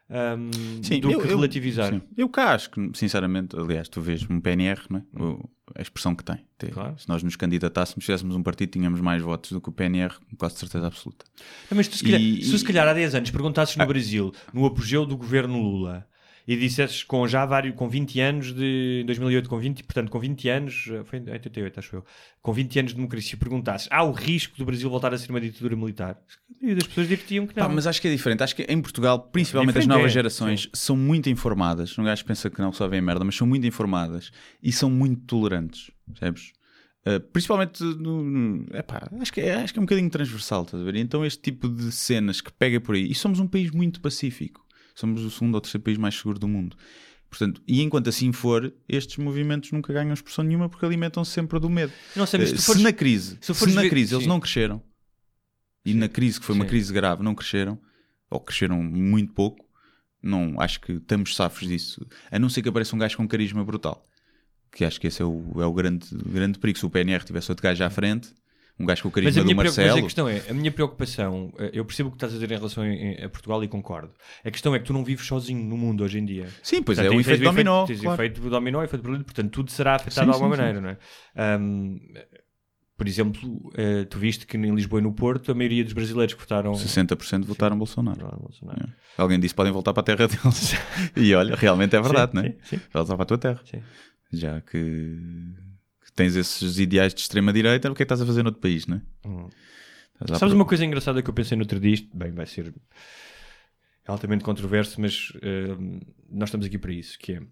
um, Sim, do eu- que eu- relativizar. sim. Eu cá acho que, sinceramente, aliás, tu vês um PNR, não é? O- a expressão que tem. Claro. Se nós nos candidatássemos, se fizéssemos um partido, tínhamos mais votos do que o PNR, com quase certeza absoluta. Mas tu, se, calhar, E- se tu, se calhar há 10 anos perguntasses no Brasil, no apogeu do governo Lula, e dissesses com já vários, com 20 anos de 2008, com 20, portanto, com 20 anos, eh, foi em 88, acho eu, com 20 anos de democracia, perguntasses, há o risco do Brasil voltar a ser uma ditadura militar? A maioria das pessoas diriam que não. Pá, mas acho que é diferente. Acho que em Portugal, principalmente as novas é, gerações, são muito informadas. Um gajo pensa que não só vê merda, mas são muito informadas e são muito tolerantes. Percebes? Uh, principalmente no, no- epá, acho, que é, acho que é um bocadinho transversal, estás a ver? Então, este tipo de cenas que pega por aí, e somos um país muito pacífico, somos o segundo ou terceiro país mais seguro do mundo. Portanto, e enquanto assim for, estes movimentos nunca ganham expressão nenhuma porque alimentam-se sempre do medo. Não sei, mas se se, fores- na crise, se se, na ver- crise eles sim. não cresceram, e na crise, que foi uma Sim. crise grave, não cresceram, ou cresceram muito pouco, não acho que estamos safos disso. A não ser que apareça um gajo com carisma brutal. Que acho que esse é o, é o grande, grande perigo. Se o PNR tivesse outro gajo à frente, um gajo com o Mas carisma a, minha do preocupação, mas Marcelo. a questão é, a minha preocupação, eh, eu percebo o que estás a dizer em relação a Portugal e concordo. A questão é que tu não vives sozinho no mundo hoje em dia. Sim, pois Portanto, é, o efeito dominó. Tens claro. efeito dominó, efeito barulho, portanto tudo será afetado Sim, de alguma sim, maneira, não é? Ahm, por exemplo, eh, tu viste que em Lisboa e no Porto a maioria dos brasileiros que votaram 60% votaram Bolsonaro. votaram Bolsonaro. É. Alguém disse podem voltar para a terra deles. e olha, realmente é verdade, Sim, não é? sim, sim. Voltar para a tua terra. Sim. Já que tens esses ideais de extrema-direita, o que é que estás a fazer noutro país, não é? Hum. Sabes uma coisa engraçada que eu pensei no outro dia? Isto, bem, vai ser altamente controverso, mas eh, nós estamos aqui para isso, que é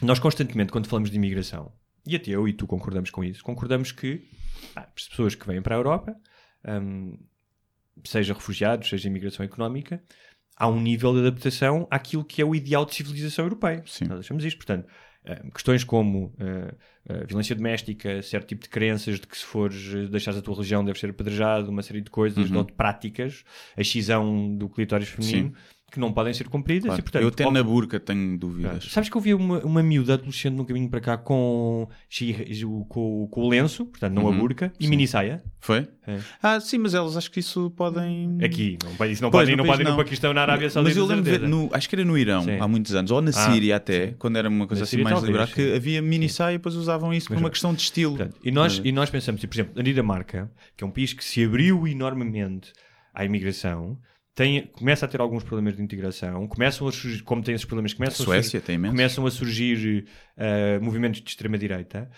nós constantemente, quando falamos de imigração, e até eu e tu concordamos com isso, concordamos que há as pessoas que vêm para a Europa, hum, seja refugiados, seja imigração económica, há um nível de adaptação àquilo que é o ideal de civilização europeia. Sim. Nós achamos isto, portanto, eh, questões como eh, violência doméstica, certo tipo de crenças de que se fores deixares a tua religião deves ser apedrejado, uma série de coisas, Uhum. de práticas, a excisão do clitóris feminino, que não podem ser cumpridas Claro. e, portanto, eu até óbvio- na burca tenho dúvidas. Sabes que eu vi uma, uma miúda adolescente no caminho para cá com, com, com o lenço, portanto não a Uhum. burca, e Sim. mini saia. Foi? É. Ah, sim, mas elas acho que isso podem. Aqui, não, isso não Pois, podem, não podem no. Paquistão, na Arábia Saudita. Mas eu lembro de ver, certeza. no, acho que era no Irão Sim. há muitos anos, ou na Ah, Síria até, quando era uma coisa Na assim Síria mais liberal, que sim. havia mini saia e depois usavam isso por Mas- uma questão de estilo. Portanto, e, nós, Eh, e nós pensamos, por exemplo, a Dinamarca, que é um país que se abriu enormemente à imigração, tem, começa a ter alguns problemas de integração, começam a surgir, como tem esses problemas, começam, A Suécia a, surgir, começam a surgir eh, movimentos de extrema-direita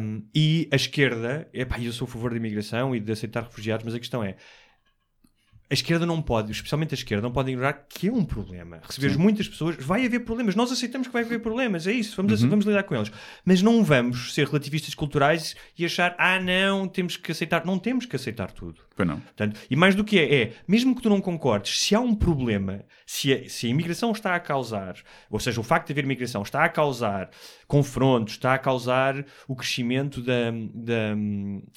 um, e a esquerda, epá, eu sou a favor da imigração e de aceitar refugiados, mas a questão é, a esquerda não pode, especialmente a esquerda, não pode ignorar que é um problema. Receberes muitas pessoas, vai haver problemas. Nós aceitamos que vai haver problemas, é isso, vamos, Uhum. vamos lidar com eles. Mas não vamos ser relativistas culturais e achar, ah, não, temos que aceitar. Não temos que aceitar tudo. Pois não. Portanto, e mais do que é, é, mesmo que tu não concordes, se há um problema, se a, se a imigração está a causar, ou seja, o facto de haver imigração está a causar confrontos, está a causar o crescimento da, da,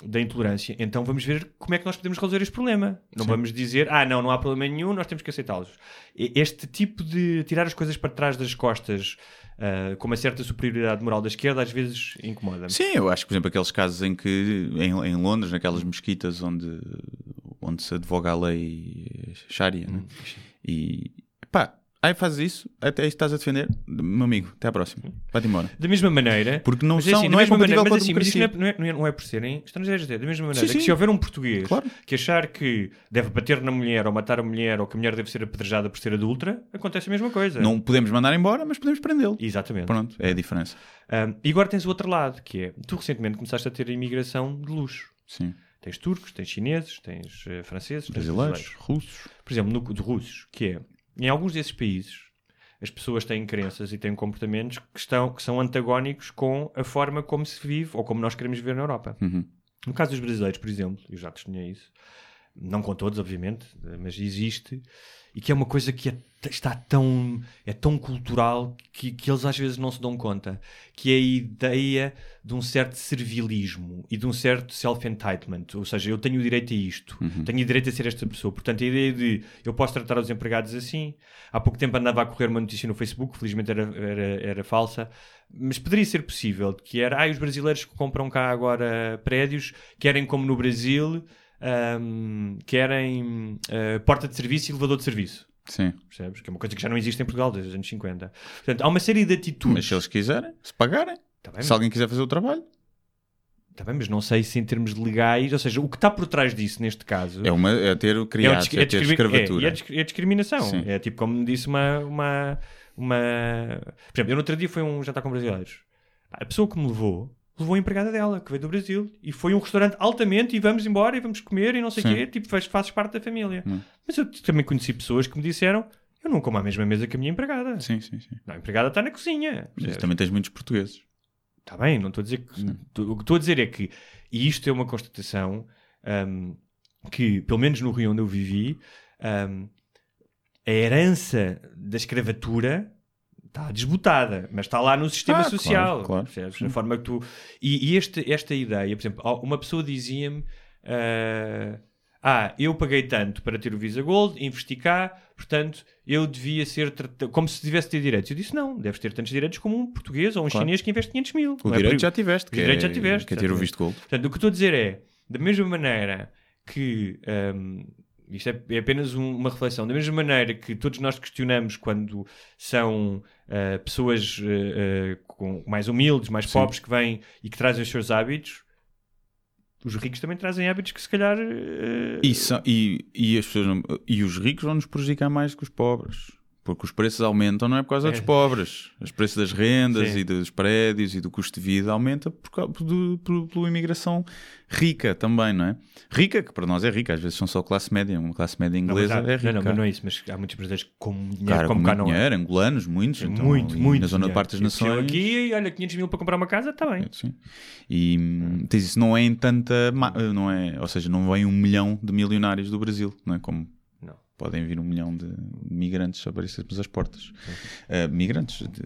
da intolerância, então vamos ver como é que nós podemos resolver este problema. Não vamos dizer, ah, não, não há problema nenhum, nós temos que aceitá-los. Este tipo de tirar as coisas para trás das costas ah, com uma certa superioridade moral da esquerda às vezes incomoda-me. Sim, eu acho que, por exemplo, aqueles casos em que, em, em Londres, naquelas mesquitas onde, onde se advoga a lei Sharia, né? e pá, aí fazes isso, até aí estás a defender, meu amigo, até à próxima, vai-te embora. Da mesma maneira, Porque não, Mas são, assim, não é compatível maneira- com a mas assim, mas democracia. não é, não, é, não é por serem estrangeiros, é da mesma maneira Sim, que sim. se houver um português Claro. que achar que deve bater na mulher ou matar a mulher ou que a mulher deve ser apedrejada por ser adulta, acontece a mesma coisa. Não podemos mandar embora, mas podemos prendê-lo. Exatamente. Pronto, é a diferença. Um, e agora tens o outro lado, que é, tu recentemente começaste a ter a imigração de luxo. Sim. Tens turcos, tens chineses, tens eh, franceses, tens Brasileiros, russos. por exemplo, no, de russos, que é, em alguns desses países, as pessoas têm crenças e têm comportamentos que, estão, que são antagónicos com a forma como se vive ou como nós queremos viver na Europa. Uhum. No caso dos brasileiros, por exemplo, eu já testemunhei isso, não com todos, obviamente, mas existe, e que é uma coisa que é- está tão, é tão cultural que, que eles às vezes não se dão conta, que é a ideia de um certo servilismo e de um certo self-entitlement, ou seja, eu tenho o direito a isto, tenho o direito a ser esta pessoa, portanto a ideia de eu posso tratar os empregados assim, há pouco tempo andava a correr uma notícia no Facebook, felizmente era, era, era falsa, mas poderia ser possível, que era, ah, os brasileiros que compram cá agora prédios querem como no Brasil, ahm, querem ah, porta de serviço e elevador de serviço. Sim. Percebes? Que é uma coisa que já não existe em Portugal desde os anos 50. Portanto, há uma série de atitudes. Mas se eles quiserem, se pagarem, Tá bem, se alguém quiser fazer o trabalho, tá bem, mas não sei se em termos legais, ou seja, o que está por trás disso neste caso é, uma, é ter é, o criado, disc- é, é ter escravatura. é, é é discriminação. Sim. É tipo, como me disse uma, uma, uma. Por exemplo, eu no outro dia fui um jantar com brasileiros. A pessoa que me levou levou a empregada dela, que veio do Brasil, e foi um restaurante altamente e vamos embora e vamos comer e não sei o quê, tipo, faz, fazes parte da família. Hum. Mas eu também conheci pessoas que me disseram: eu não como à mesma mesa que a minha empregada. Sim, sim, sim. Não, a empregada está na cozinha. Mas também tens muitos portugueses. Está bem, não estou a dizer que. O que estou a dizer é que, e isto é uma constatação hum, que, pelo menos no Rio onde eu vivi, hum, a herança da escravatura está desbotada, mas está lá no sistema Ah, claro, social. claro. percebes? Na forma que tu. E, e este, esta ideia, por exemplo, uma pessoa dizia-me. ah, ah, eu paguei tanto para ter o Visa Gold, investi cá, portanto eu devia ser como se tivesse ter direitos. Eu disse não, deves ter tantos direitos como um português ou um Claro. chinês que investe 500 mil. O é direito por- já tiveste. o direito é, já tiveste. Que é ter o visto gold. Portanto, o que estou a dizer é, da mesma maneira que hum, isto é, é apenas um- uma reflexão, da mesma maneira que todos nós questionamos quando são ah, pessoas ah, com- mais humildes, mais Sim. pobres que vêm e que trazem os seus hábitos, os ricos também trazem hábitos que se calhar ah, E, são- e, e as pessoas não- e os ricos vão nos prejudicar mais que os pobres. Porque os preços aumentam não é por causa É. dos pobres. Os preços das rendas Sim. e dos prédios e do custo de vida aumenta por, causa- por, pela imigração rica também, não é? Rica, que para nós é rica, às vezes são só classe média. Uma classe média não, inglesa mas há- é rica. Não, não, mas não é isso, mas há muitos brasileiros com dinheiro Cara, como com cá não é. dinheiro, angolanos, muitos. então, muito, muito. Na zona dinheiro. de parte das Eu nações. aqui e olha, 500 mil para comprar uma casa, está bem. Sim. E hum, tens isso, não é em tanta. Não é, ou seja, não vem um milhão de milionários do Brasil, não é? Como Não. Podem vir um milhão de migrantes a aparecer-nos às portas. Uh, migrantes, de,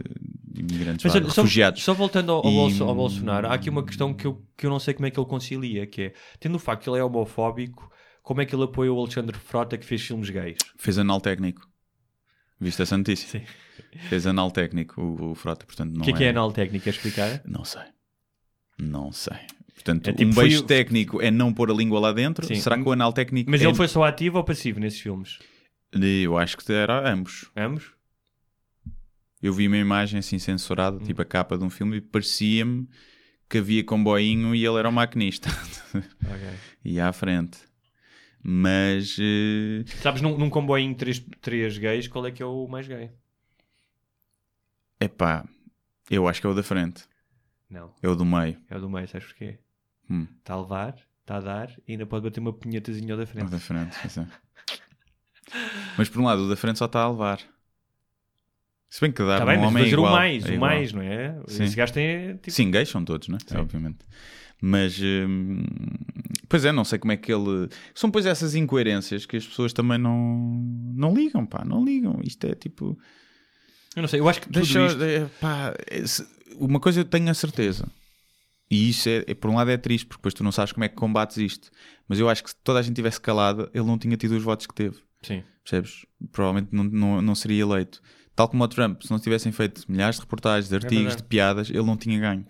de imigrantes, Mas vá, só, refugiados. só voltando ao, E- Bolso- ao Bolsonaro, há aqui uma questão que eu, que eu não sei como é que ele concilia, que é, tendo o facto que ele é homofóbico, como é que ele apoia o Alexandre Frota que fez filmes gays? Fez anal técnico. Viste essa notícia? Sim. Fez anal técnico o, o Frota, portanto não O que é que é anal técnico? Quer explicar? Não sei. Não sei. Portanto, É tipo, um foi beijo o- técnico é não pôr a língua lá dentro. Sim. Será que o anal técnico Mas é... ele foi só ativo ou passivo nesses filmes? Eu acho que era ambos. Ambos? Eu vi uma imagem assim censurada, Hum. tipo a capa de um filme, e parecia-me que havia comboinho e ele era o maquinista. Ok. e à frente. Mas. eh, Sabes, num, num comboio três, três gays, qual é que é o mais gay? epá, eu acho que é o da frente. Não, É o do meio. é o do meio, sabes porquê? Hum. Está a levar, está a dar e ainda pode bater uma punhetazinha ao da o frente. da frente. pois é. Mas por um lado, o da frente só está a levar. Se bem que dar Está um bem, mas homem é igual, o mais, é o mais, não é? Sim. Esse gajo tem tipo, Sim, gays são todos, né? Obviamente. Mas, hum, pois é, não sei como é que ele. São, pois, essas incoerências que as pessoas também não, não ligam, pá, não ligam. Isto é tipo. Eu não sei, eu acho que tudo Deixa, isto... pá, se- uma coisa eu tenho a certeza. E isso, é, é, por um lado, é triste, porque depois tu não sabes como é que combates isto. Mas eu acho que se toda a gente tivesse calada, ele não tinha tido os votos que teve. Sim. Percebes? Provavelmente não, não, não seria eleito. Tal como o Trump, se não tivessem feito milhares de reportagens, de artigos, É de piadas, ele não tinha ganho.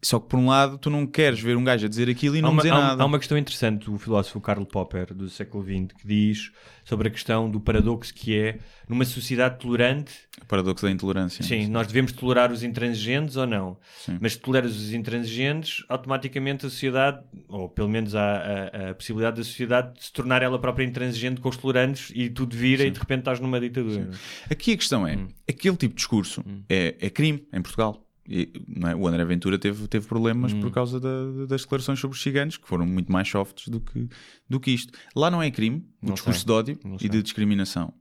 Só que por um lado, tu não queres ver um gajo a dizer aquilo e Há não uma, dizer há nada. há uma questão interessante do filósofo Karl Popper, do século XX, que diz sobre a questão do paradoxo que é, numa sociedade tolerante, O paradoxo da intolerância. sim, nós devemos tolerar os intransigentes ou não. Sim. Mas se toleras os intransigentes, automaticamente a sociedade, ou pelo menos há a, a possibilidade da sociedade de se tornar ela própria intransigente com os tolerantes e tudo vira e de repente estás numa ditadura. Aqui a questão é: Hum. aquele tipo de discurso é, é crime em Portugal. E, não é? O André Ventura teve, teve problemas Hum. por causa da- das declarações sobre os ciganos, que foram muito mais softs do que, do que isto. Lá não é crime o Não discurso sei. de ódio Não e sei. de discriminação.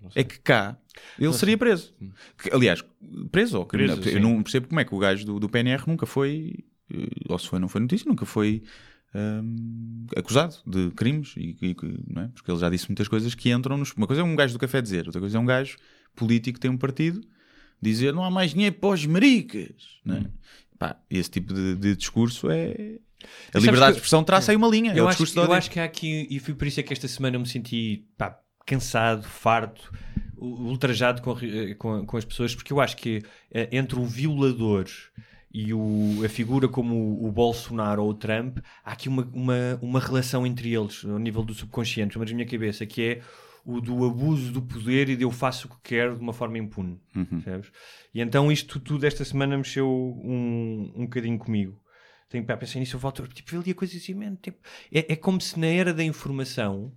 Não sei. É que cá ele seria preso. Que, aliás, preso ou. Preso, Eu não percebo como é que o gajo do, do PNR nunca foi, eh, ou se foi, não foi notícia, nunca foi hum, acusado de crimes. E, e- não é? Porque ele já disse muitas coisas que entram nos. Uma coisa é um gajo do café dizer, outra coisa é um gajo político que tem um partido dizer não há mais dinheiro para os maricas. Não é? Pá, esse tipo de, de discurso é. A Hum. Mas liberdade de expressão traça aí uma linha. é Eu o acho, eu acho que há aqui, e foi por isso é que esta semana eu me senti pá, cansado, farto, ultrajado com, re- com, com as pessoas, porque eu acho que eh, entre o violador e o- a figura como o, o Bolsonaro ou o Trump, há aqui uma, uma, uma relação entre eles, ao nível do subconsciente, menos na minha cabeça, que é o do abuso do poder e de eu faço o que quero de uma forma impune. Uhum. E então isto tudo esta semana mexeu um, um bocadinho comigo. Tenho para pensar nisso, eu volto, tipo, eu lia coisas assim, man, tipo, é, é como se na era da informação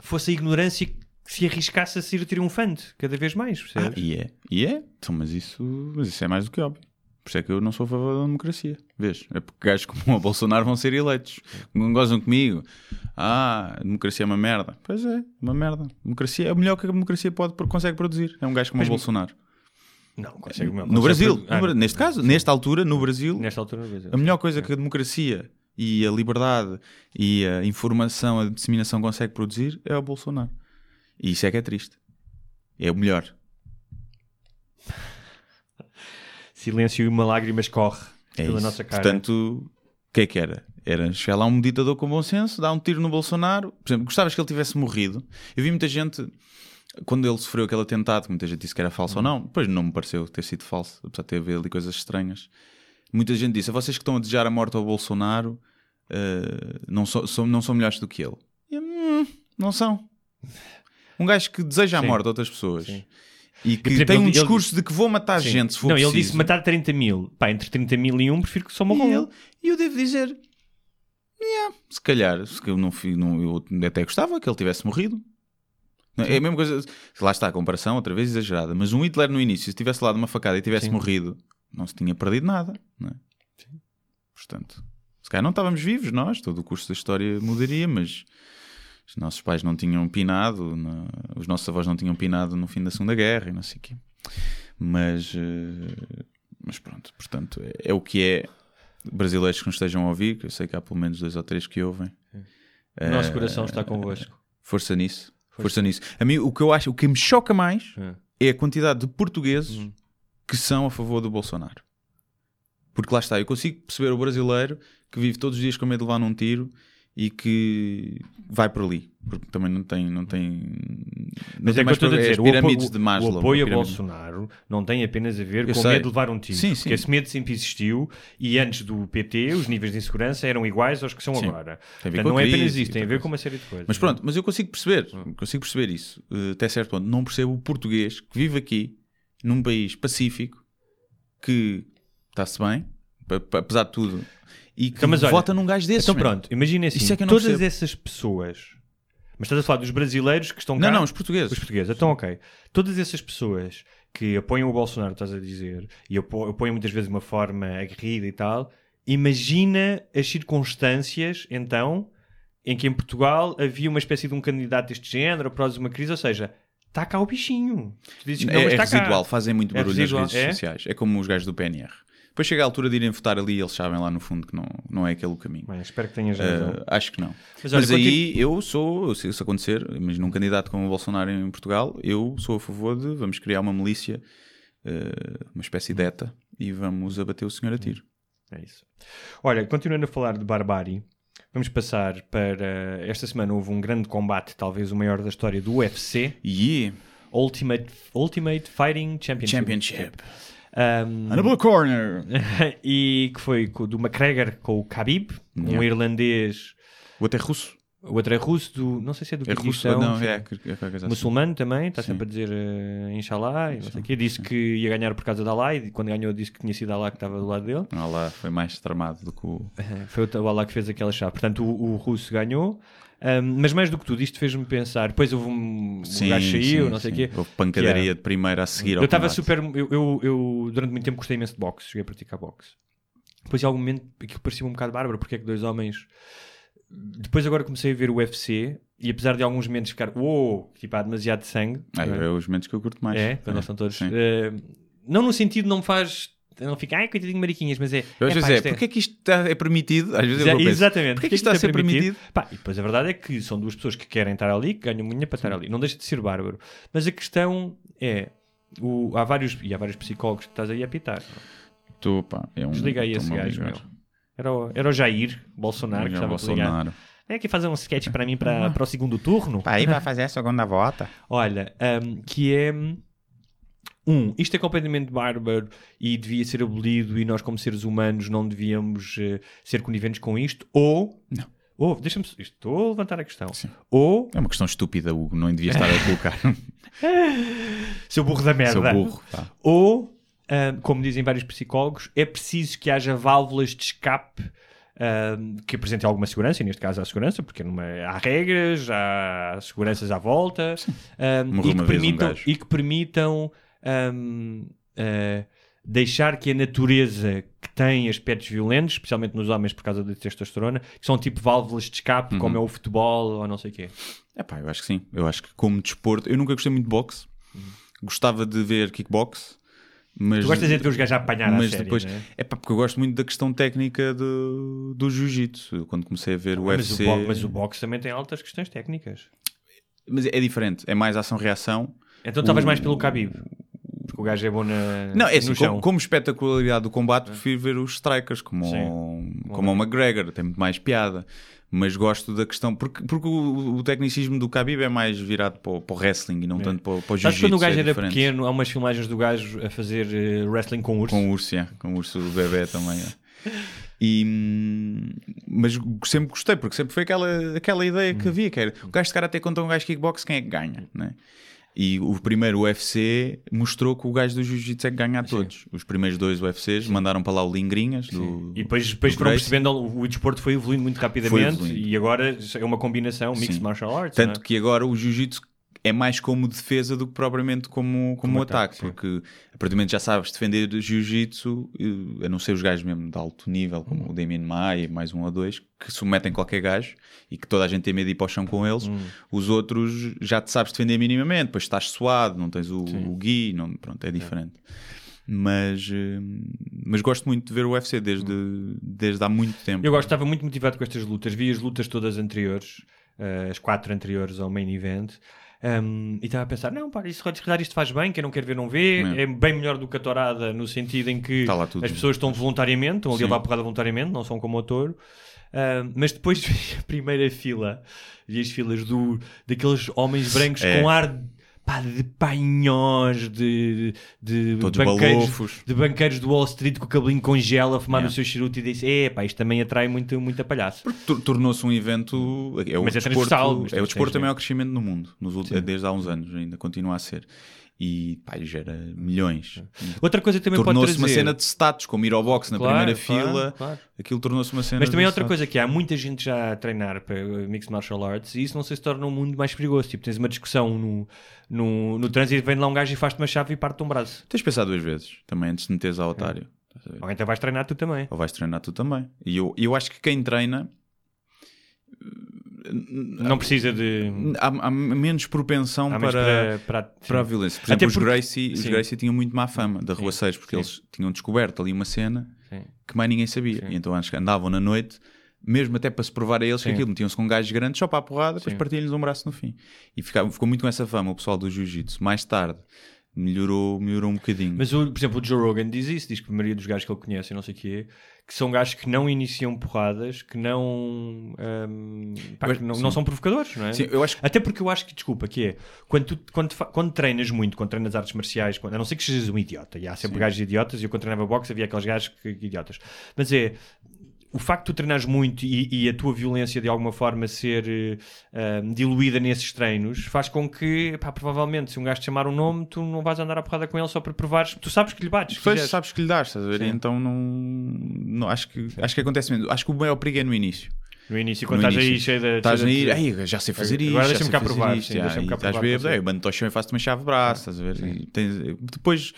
fosse a ignorância que se arriscasse a ser triunfante cada vez mais, Ah, percebes? e é, e é. Então, mas, isso, mas isso é mais do que óbvio. Por isso é que eu não sou a favor da democracia. Vês? É porque gajos como o Bolsonaro vão ser eleitos. Não gozam comigo. Ah, a democracia é uma merda. Pois é, uma merda. Democracia é o melhor que a democracia pode, consegue produzir. É um gajo como Mas- o Bolsonaro. Não, consegue, não, No consegue Brasil. ah, no neste caso, nesta altura, no Brasil, Nesta altura, no Brasil. a melhor coisa que a democracia e a liberdade e a informação, a disseminação consegue produzir é o Bolsonaro. E isso é que é triste. É o melhor. Silêncio e uma lágrima escorre É pela isso. nossa cara. Portanto, o que é que era? Era chegar lá um ditador com bom senso, dar um tiro no Bolsonaro. Por exemplo, gostavas que ele tivesse morrido. Eu vi muita gente, quando ele sofreu aquele atentado, que muita gente disse que era falso ou não, depois não me pareceu ter sido falso, apesar de ter havido ali coisas estranhas. Muita gente disse: "A vocês que estão a desejar a morte ao Bolsonaro eh, não, so- são, não são melhores do que ele. E "Hum, não são. Um gajo que deseja a Sim. morte a outras pessoas. Sim. E que exemplo, tem um ele- ele- discurso de que vou matar Sim. gente se for Não, ele preciso. disse matar 30 mil. Pá, entre 30 mil e um, prefiro que só morram E, um. ele, e eu devo dizer, yeah, se calhar, se eu, não, não, eu até gostava que ele tivesse morrido. Não, É a mesma coisa, lá está a comparação, outra vez exagerada, mas um Hitler no início, se tivesse lado uma facada e tivesse Sim. morrido, não se tinha perdido nada. Não é? Portanto, se calhar não estávamos vivos nós, todo o curso da história mudaria, mas os nossos pais não tinham pinado, na- os nossos avós não tinham pinado no fim da Segunda Guerra e não sei o quê. Mas, eh, mas pronto, portanto, é, é o que é. Brasileiros que nos estejam a ouvir, que eu sei que há pelo menos dois ou três que ouvem. O nosso coração está convosco. Força nisso. Força nisso. A mim, o que eu acho, o que me choca mais É. é a quantidade de portugueses Hum. que são a favor do Bolsonaro. Porque lá está, eu consigo perceber o brasileiro que vive todos os dias com medo de levar num tiro e que vai por ali. Porque também não tem. Não tem, não Mas tem é que eu mais estou a é dizer, pirâmides apoio, de Maslow. o apoio a Bolsonaro não tem apenas a ver Eu com sei. medo de levar um tiro. Sim, porque sim. esse medo sempre existiu e antes do PT os níveis de insegurança eram iguais aos que são Sim. agora. Tem Portanto, não é apenas isso, tem a ver com uma série de coisas. Mas pronto, mas eu consigo perceber, consigo perceber isso eh, até certo ponto. Não percebo o português que vive aqui, num país pacífico, que está-se bem, apesar de tudo, e que Então, mas olha, vota num gajo desses. Então man. pronto, imagina assim, Isso é que eu não todas percebo. essas pessoas... Mas estás a falar dos brasileiros que estão Não, cá? não, os portugueses. Os portugueses, então ok. Todas essas pessoas que apoiam o Bolsonaro, estás a dizer, e apo- apoiam muitas vezes de uma forma aguerrida e tal, imagina as circunstâncias, então, em que em Portugal havia uma espécie de um candidato deste género, após uma crise, ou seja, está cá o bichinho. Dizes não, É, é cá. residual, fazem muito É barulho residual, nas redes é? sociais. É como os gajos do PNR. Depois chega a altura de irem votar ali e eles sabem lá no fundo que não, não é aquele o caminho. Bem, espero que tenhas razão. Uh, acho que não. Mas Mas, olha, aí eu sou, se isso acontecer, imagina um candidato como o Bolsonaro em Portugal, eu sou a favor de vamos criar uma milícia, uh, uma espécie de ETA, e vamos abater o senhor a tiro. É isso. Olha, continuando a falar de barbárie, vamos passar para. Esta semana houve um grande combate, talvez o maior da história do UFC, E Ultimate, Ultimate Fighting Championship. Championship. Um, Hannibal Corner. e que foi do McGregor com o Khabib, um Yeah. irlandês, O outro é russo. o outro é russo, do, não sei se é do É russo, Kirguistão, não, sei é, lá. é qualquer coisa assim. muçulmano também, está Sim. sempre a dizer uh, Inshallah e não o quê. Disse que ia ganhar por causa da Allah e quando ganhou disse que tinha sido Allah que estava do lado dele. Ah lá, foi mais tramado do que o. Foi o Allah que fez aquela chave. Portanto, o, o russo ganhou. Um, mas mais do que tudo, isto fez-me pensar. Depois houve um, um gajo saiu, não sei o quê. Houve pancadaria é- de primeira a seguir Eu estava super. Eu, eu, eu, durante muito tempo gostei imenso de boxe, cheguei a praticar boxe. Depois, em algum momento, aquilo parecia um bocado bárbaro, porque é que dois homens. Depois, agora comecei a ver o UFC e apesar de alguns momentos ficar, uou, tipo, há demasiado sangue. Ah, é? é os momentos que eu curto mais. É, quando eles estão todos. sim. eh, não no sentido, não me faz. Não fica, ai, coitadinho de mariquinhas, mas é. Eu às epá, vezes é, isto porque é que isto está- é permitido? Às vezes eu Exa- vou pensar, Exatamente. Porquê é que isto está a ser permitido? Pá, e depois a verdade é que são duas pessoas que querem estar ali, que ganham muito para estar ali. Não deixa de ser bárbaro. Mas a questão é. O, há vários, e há vários psicólogos que estás aí a apitar. Tu, pá, é um, Desliga aí esse gajo, meu. Era o, era o Jair Bolsonaro que estava a ligar. Bolsonaro. É aqui fazer um sketch para mim para, para o segundo turno. Aí vai fazer a segunda volta. Olha, um, que é. Um, isto é completamente bárbaro e devia ser abolido e nós, como seres humanos, não devíamos eh, ser coniventes com isto. Ou. Não. Ou, deixa-me. Estou a levantar a questão. Sim. Ou. É uma questão estúpida, Hugo. Não devia estar a colocar. Seu burro da merda. Seu burro. Pá. Ou, ahm, como dizem vários psicólogos, é preciso que haja válvulas de escape ahm, que apresentem alguma segurança, e neste caso há segurança, porque numa- há regras, há seguranças à volta, Morreu e, que permitam, e que permitam ahm, ah, deixar que a natureza que tem aspectos violentos, especialmente nos homens por causa da testosterona, que são tipo válvulas de escape, Uhum. como é o futebol ou não sei o quê. É pá, eu acho que sim. Eu acho que como desporto... Eu nunca gostei muito de boxe. Gostava de ver kickbox. Mas, Tu gostas de ver os gajos a apanhar mas série, depois não é? é pá, porque eu gosto muito da questão técnica do, do jiu-jitsu. Quando comecei a ver o mas, UFC, o mas o boxe também tem altas questões técnicas. Mas é diferente, é mais ação-reação. Então estavas mais pelo Khabib. Porque o gajo é bom na, Não, é assim, como, como espetacularidade do combate, prefiro ver os strikers como, o, como o McGregor, tem muito mais piada. Mas gosto da questão, porque, porque o, o tecnicismo do Khabib é mais virado para o, para o wrestling e não tanto para, para o jiu-jitsu. quando o gajo é era diferente. pequeno, há umas filmagens do gajo a fazer eh, wrestling com urso. Com o urso, yeah, com o urso do bebê também. é. E, hum, mas sempre gostei, porque sempre foi aquela, aquela ideia Hum. que havia, que era o gajo de karate contra um gajo kickbox, quem é que ganha? Né? E o primeiro UFC mostrou que o gajo do jiu-jitsu é que ganha a todos. Os primeiros dois UFCs mandaram para lá o Lingrinhas do, E depois, depois foram percebendo, o, desporto foi evoluindo muito rapidamente evoluindo. e agora é uma combinação, mixed Sim. martial arts. Tanto é? que agora o jiu-jitsu é mais como defesa do que propriamente como, como, Como ataque, ataque, porque a partir do momento já sabes defender jiu-jitsu, a não ser os gajos mesmo de alto nível, Hum. como o Damien Maia e mais um ou dois, que submetem qualquer gajo e que toda a gente tem medo de ir para o chão com eles, Hum. os outros já te sabes defender minimamente, depois estás suado, não tens o, o gui, não, pronto, é diferente. Mas, eh, mas gosto muito de ver o UFC desde, desde há muito tempo. Eu gosto, estava muito motivado com estas lutas. Vi as lutas todas anteriores, eh, as quatro anteriores ao main event. Um, e estava a pensar, não, pá, isso, se calhar isto faz bem, quem não quer ver não vê, É. é bem melhor do que a tourada, no sentido em que lá tudo. as pessoas estão voluntariamente, estão ali levar porrada voluntariamente, não são como o touro. Um, mas depois vi a primeira fila, vi as filas do, daqueles homens brancos É. com ar pá, de painhões, de, de, Todos banqueiros, balofos. de banqueiros do Wall Street com o cabelinho congela a fumar Yeah. o seu charuto e disse: É, pá, isto também atrai muito, muita palhaço. Tor- Tornou-se um evento. É o Mas é desporto, transversal, mas é o desporto de- em maior crescimento no mundo, nos últimos, desde há uns anos, ainda continua a ser. E pá, gera milhões. Outra coisa que também pode Tornou-se uma cena de status, como ir ao box na Claro, primeira claro, fila. claro. Aquilo tornou-se uma cena Mas também há outra status. coisa que há muita gente já a treinar para Mixed Martial Arts e isso não sei se torna um mundo mais perigoso. Tipo, tens uma discussão no, no, no trânsito, vem lá um gajo e faz-te uma chave e parte-te um braço. Tens de pensar duas vezes, também, antes de meteres ao otário. Ver? Ou então vais treinar tu também. Ou vais treinar tu também. E eu, eu acho que quem treina Não precisa de. há, há menos propensão Há para, para, para, para a violência. Por Até exemplo, porque- os Gracie, os sim. Gracie tinham muito má fama da Rua 6, porque sim. eles tinham descoberto ali uma cena Sim. que mais ninguém sabia. E então que andavam na noite, mesmo até para se provar a eles que Sim. aquilo, metiam-se com gajos grandes só para a porrada, depois Sim. partiam-lhes um braço no fim. E ficava, ficou muito com essa fama o pessoal do Jiu-Jitsu. Mais tarde melhorou, melhorou um bocadinho. Mas, o, por exemplo, o Joe Rogan diz isso, diz que a maioria dos gajos que ele conhece, não sei o quê, que são gajos que não iniciam porradas, que não, hum, pá, Eu- que não, sim. não são provocadores, não é? Sim, eu acho Até porque eu acho que, desculpa, que é quando, tu, quando, quando treinas muito, quando treinas artes marciais, quando, a não ser que sejas um idiota, e há sempre gajos idiotas, e eu quando treinava boxe havia aqueles gajos que idiotas, mas é o facto de tu treinares muito e, e a tua violência de alguma forma ser ah, diluída nesses treinos faz com que, pá, provavelmente, se um gajo te chamar um nome, tu não vais andar à porrada com ele só para provares, tu sabes que lhe bates. quiseres. sabes que lhe dás, estás a ver? Sim. Então não, não acho, que, acho que acontece mesmo. Acho que o maior perigo é no início. No início, quando No estás aí início. cheio de. Estás aí, "Ei, já sei fazer Agora isto, já deixa-me cá provar, isto", sim, já, deixa-me cá estás provar, bêbado, sim. "Ei, mando-te ao chão e faço-te uma chave de braço, estás a ver? Tens- depois,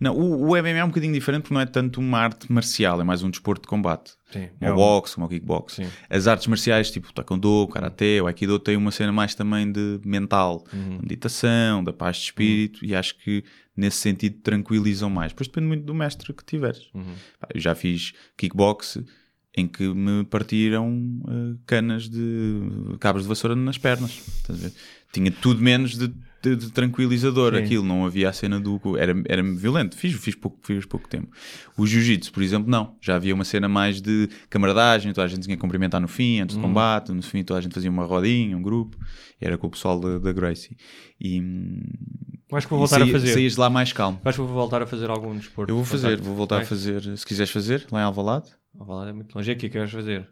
não, o, o MMA é um bocadinho diferente porque não é tanto uma arte marcial, é mais um desporto de combate. Sim, Como é boxe, como o kickbox. Sim. As artes marciais, tipo o taekwondo, o karatê, o aikido, têm uma cena mais também de mental, Uhum. meditação, da paz de espírito, e acho que nesse sentido tranquilizam mais. Depois depende muito do mestre que tiveres. Uhum. Eu já fiz kickbox em que me partiram eh, canas de cabos de vassoura nas pernas. A? Tinha tudo menos de, de- de tranquilizador Sim. aquilo, não havia a cena do. Era, era violento, fiz, fiz, pouco, fiz pouco tempo. O jiu-jitsu, por exemplo, não. Já havia uma cena mais de camaradagem, toda a gente tinha que cumprimentar no fim, antes do Uhum. combate, no fim toda a gente fazia uma rodinha, um grupo, era com o pessoal da, da Gracie. E, Acho que vou voltar a saí- fazer. Saías lá mais calmo. Acho que vou voltar a fazer algum desporto. Eu vou fazer, vou voltar a Vai. fazer, se quiseres fazer, lá em Alvalade. Lá, é muito longe. É aqui que queres fazer.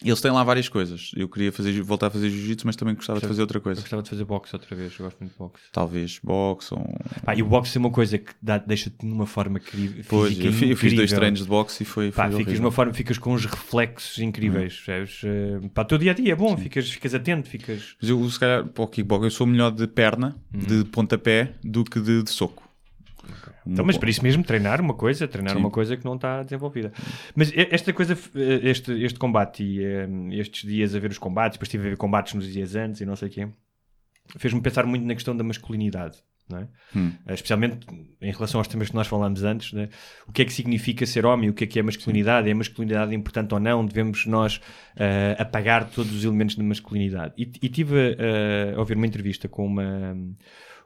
Eles têm lá várias coisas. Eu queria fazer, voltar a fazer jiu-jitsu, mas também gostava de fazer outra Eu coisa. gostava de fazer boxe outra vez. Eu gosto muito de boxe. Talvez boxe ou... Pá, e o boxe é uma coisa que dá- deixa-te numa forma cri- Pois, física eu, fi- eu fiz dois incrível. treinos de boxe e foi, foi Pá, ficas horrível. numa forma, ficas com uns reflexos incríveis. percebes? Eh, Pá, o teu dia a dia é bom, ficas, ficas atento, ficas. Mas eu, se calhar, para o kickbox, eu sou melhor de perna, Uhum. de pontapé, do que de, de soco. Então, mas por isso mesmo, treinar uma coisa, treinar Sim. uma coisa que não está desenvolvida. Mas esta coisa, eh, este, este combate e eh, estes dias a ver os combates, depois estive a ver combates nos dias antes e não sei o quê, fez-me pensar muito na questão da masculinidade. Não é? Hum. Eh, Especialmente em relação aos temas que nós falámos antes, né? o que é que significa ser homem, o que é que é masculinidade, é a masculinidade importante ou não, devemos nós eh, apagar todos os elementos da masculinidade. E, e tive eh, a ouvir uma entrevista com uma,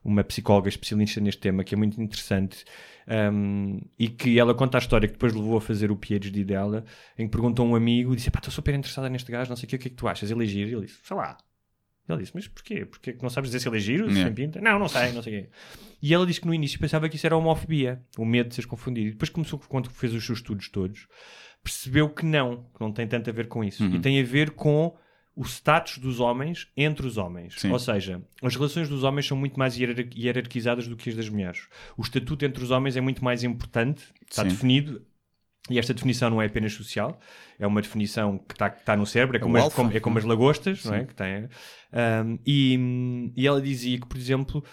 uma psicóloga especialista neste tema que é muito interessante um, e que ela conta a história que depois levou a fazer o PhD dela, em que perguntou a um amigo, disse, pá, estou super interessada neste gajo, não sei o que, o que é que tu achas? Ele é? E ele disse, sei lá. Ele disse, mas porquê? Porquê que não sabes dizer se ele é giro? Se tem pinta? Não, não sei, não sei o quê. E ela disse que no início pensava que isso era homofobia, o medo de seres confundido. E depois começou, quando fez os seus estudos todos, percebeu que não, que não tem tanto a ver com isso. Uhum. E tem a ver com o status dos homens entre os homens. Sim. Ou seja, as relações dos homens são muito mais hierar- hierarquizadas do que as das mulheres. O estatuto entre os homens é muito mais importante, está Sim. definido. E esta definição não é apenas social, é uma definição que está tá no cérebro, é como, o as, como- é como as lagostas, não é? Sim. Que tem, um, e, e ela dizia que, por exemplo,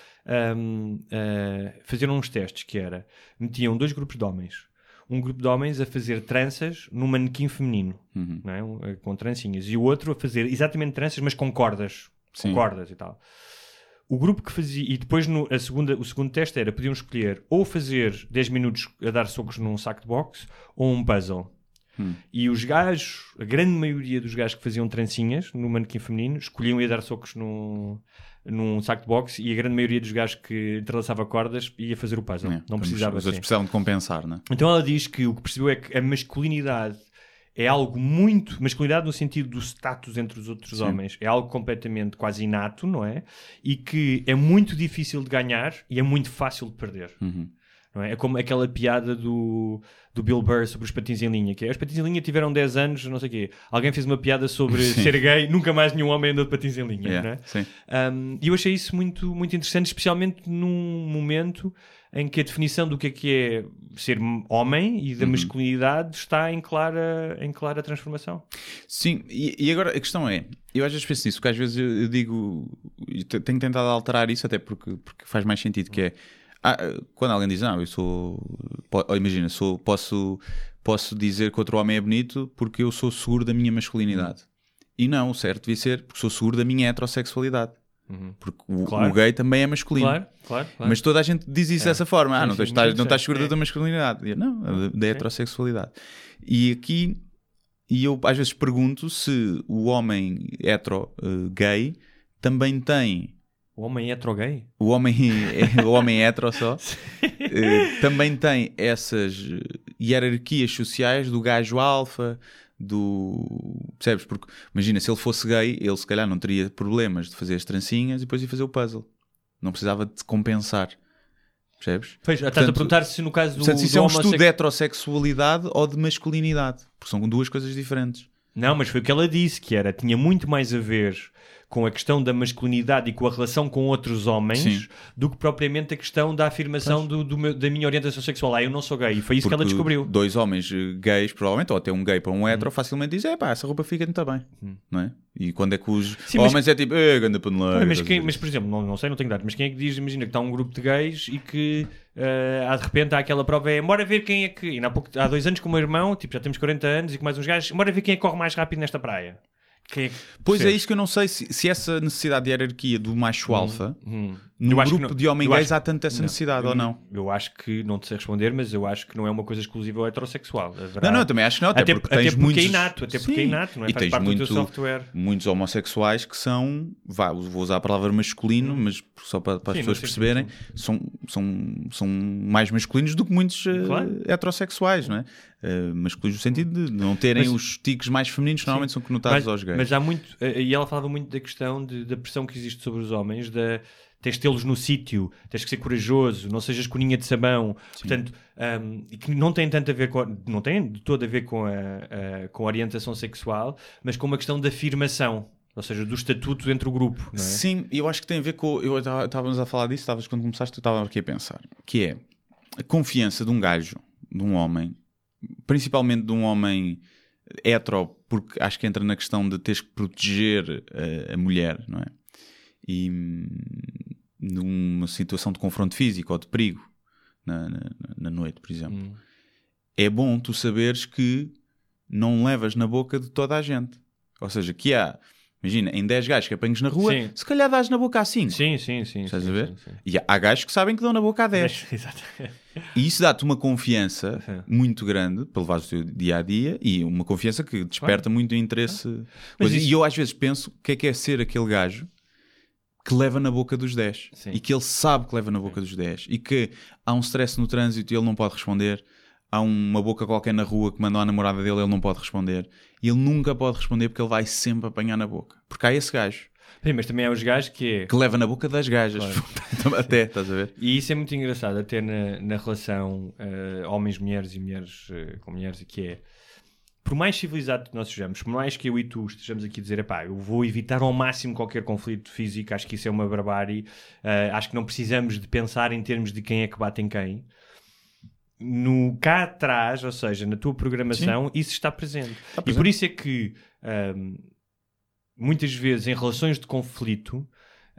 um, uh, faziam uns testes que era, metiam dois grupos de homens, um grupo de homens a fazer tranças num manequim feminino, Uhum. é? Eh, com trancinhas, e o outro a fazer exatamente tranças, mas com cordas, com Sim. cordas e tal. O grupo que fazia, e depois no, a segunda, o segundo teste era, podiam escolher ou fazer 10 minutos a dar socos num saco de boxe ou um puzzle. Hum. E os gajos, a grande maioria dos gajos que faziam trancinhas no manequim feminino, escolhiam ir dar socos num, num saco de boxe e a grande maioria dos gajos que entrelaçava cordas ia fazer o puzzle. É, não precisava outros assim. precisavam de compensar, não é? Então ela diz que o que percebeu é que a masculinidade é algo muito. Masculinidade no sentido do status entre os outros Sim. homens é algo completamente quase inato, não é? E que é muito difícil de ganhar e é muito fácil de perder. Uhum. Não é? é como aquela piada do, do Bill Burr sobre os patins em linha, que é os patins em linha tiveram 10 anos, não sei o quê. Alguém fez uma piada sobre Sim. ser gay, nunca mais nenhum homem andou de patins em linha. Yeah, não é? sim. Um, E eu achei isso muito, muito interessante, especialmente num momento em que a definição do que é que é ser homem e da Uhum. masculinidade está em clara, em clara transformação. Sim, e, e agora a questão é, eu às vezes penso nisso, porque às vezes eu, eu digo, e te- tenho tentado alterar isso até porque, porque faz mais sentido, que é, ah, quando alguém diz, não, eu sou, imagina, sou, posso, posso dizer que outro homem é bonito porque eu sou seguro da minha masculinidade. E não, o certo devia ser porque sou seguro da minha heterossexualidade. Porque o, Claro. o gay também é masculino. Claro, claro, claro. Mas toda a gente diz isso É. dessa forma. Ah, não, sim, estás, não estás seguro É. da masculinidade. E eu, não, da, da heterossexualidade. E aqui, e eu às vezes pergunto se o homem hetero eh, gay também tem. O homem hetero-gay? O homem, o homem hetero só eh, também tem essas hierarquias sociais do gajo alfa, do. Percebes? Porque imagina, se ele fosse gay, ele se calhar não teria problemas de fazer as trancinhas e depois ia fazer o puzzle. Não precisava de compensar. Percebes? Pois, estás a perguntar se no caso do, Portanto, isso do é um homosse- estudo de heterossexualidade ou de masculinidade, porque são duas coisas diferentes. Não, mas foi o que ela disse, que era, tinha muito mais a ver com a questão da masculinidade e com a relação com outros homens Sim. do que propriamente a questão da afirmação do, do meu- da minha orientação sexual. Ah, eu não sou gay. E foi isso que ela Porque descobriu. Hum. Dois homens eh, gays, provavelmente, ou até um gay para um hetero, facilmente dizem: é pá, essa roupa fica muito bem. Não é? E quando é que os Sim, mas- homens é tipo, eh, ganda paneleira. Olha, mas, quem- mas, por exemplo, não, não sei, não tenho dados, mas quem é que diz, imagina que está um grupo de gays e que há de repente há aquela prova, é bora ver quem é que. E há, pouco, há dois anos com o meu irmão, tipo, já temos 40 anos e com mais uns gajos, bora ver quem é que corre mais rápido nesta praia. É Pois é percebes? isso que eu não sei se, se essa necessidade de hierarquia do macho alfa, hum. No grupo não- de homens gays acho- há tanta essa não, necessidade, eu- ou não? Eu acho que, não te sei responder, mas eu acho que não é uma coisa exclusiva ao heterossexual. Haverá- Não, não, também acho que não, até, Até, porque até tens porque muitos... é inato, até porque é Sim, inato, não é? E Faz tens muito, software. muitos homossexuais que são, vá, vou usar a palavra masculino, mas só para, para as Sim, pessoas não, sim, sim, perceberem, são, são, são mais masculinos do que muitos eh, Claro. heterossexuais, não é? Eh, masculinos no sentido de não terem Mas- os tiques mais femininos que normalmente são conotados mas, aos gays. Mas há muito, eh, e ela falava muito da questão de- da pressão que existe sobre os homens, da tens de tê-los no sítio, tens que ser corajoso, não sejas coninha de sabão, portanto, um, e que não tem tanto a ver com, não tem de todo a ver com a, a- com a orientação sexual, mas com uma questão de afirmação, ou seja, do estatuto entre o grupo, é? Sim, eu acho que tem a ver com. Eu estávamos a falar disso, estavas quando começaste, eu estava aqui a pensar. Que é a confiança de um gajo, de um homem, principalmente de um homem hetero, porque acho que entra na questão de teres que proteger a, a mulher, não é? E hum, numa situação de confronto físico ou de perigo na, na, na noite, por exemplo. Hum. É bom tu saberes que não levas na boca de toda a gente. Ou seja, que há, imagina, em 10 gajos que apanhas na rua, Sim. se calhar dás na boca a 5. Sim, sim, sim. Estás sim, a ver? sim. E há- gajos que sabem que dão na boca a 10. Mas- Exato. E isso dá-te uma confiança muito grande para levares o teu dia a dia e uma confiança que desperta muito interesse. Isso- E eu às vezes penso o que é que é ser aquele gajo que leva na boca dos 10 Sim. e que ele sabe que leva na boca dos 10 e que há um stress no trânsito e ele não pode responder. Há uma boca qualquer na rua que mandou à namorada dele, ele não pode responder. E ele nunca pode responder porque ele vai sempre apanhar na boca. Porque há esse gajo Sim, mas também há os gajos que é. que leva na boca das gajas. Até, estás a ver? E isso é muito engraçado, até na, na relação eh, homens-mulheres e mulheres eh, com mulheres, que é por mais civilizado que nós sejamos, por mais que eu e tu estejamos aqui a dizer, epá, eu vou evitar ao máximo qualquer conflito físico, acho que isso é uma barbárie, eh, acho que não precisamos de pensar em termos de quem é que bate em quem. No cá atrás, ou seja, na tua programação, isso está presente. E presente. por isso é que ahm, muitas vezes em relações de conflito,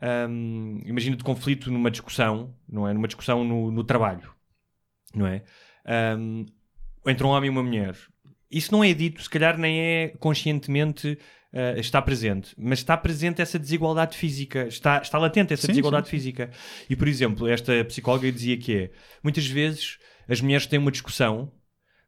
ahm, imagina de conflito numa discussão, não é? Numa discussão no, no trabalho, não é? Ahm, entre um homem e uma mulher. Isso não é dito, se calhar nem é conscientemente ah, está presente, mas está presente essa desigualdade física, está, está latente essa Sim, desigualdade sim. física. E por exemplo, esta psicóloga dizia que é muitas vezes as mulheres têm uma discussão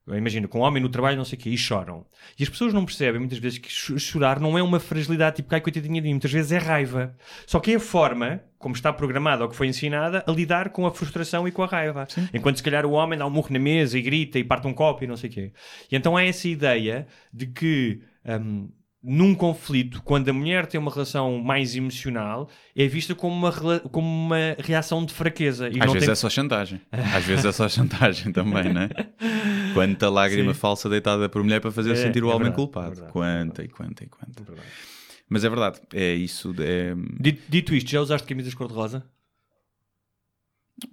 Imagina, com um homem no trabalho, não sei o quê, e choram. E as pessoas não percebem muitas vezes que cho- chorar não é uma fragilidade tipo, ai, coitadinha de mim, muitas vezes é raiva. Só que é a forma, como está programada ou que foi ensinada, a lidar com a frustração e com a raiva. Enquanto se calhar o homem dá um murro na mesa e grita e parte um copo e não sei o quê. E então há essa ideia de que hum, num conflito, quando a mulher tem uma relação mais emocional, é vista como uma, como uma reação de fraqueza. Às vezes tem... é só chantagem. Às vezes é só chantagem também, não é? Quanta lágrima Sim. falsa deitada por mulher para fazer É, sentir o é homem verdade, culpado. é verdade, é quanta e quanta e quanta. Verdade. Mas é verdade, é isso. É... Dito, dito isto, já usaste camisas cor-de-rosa?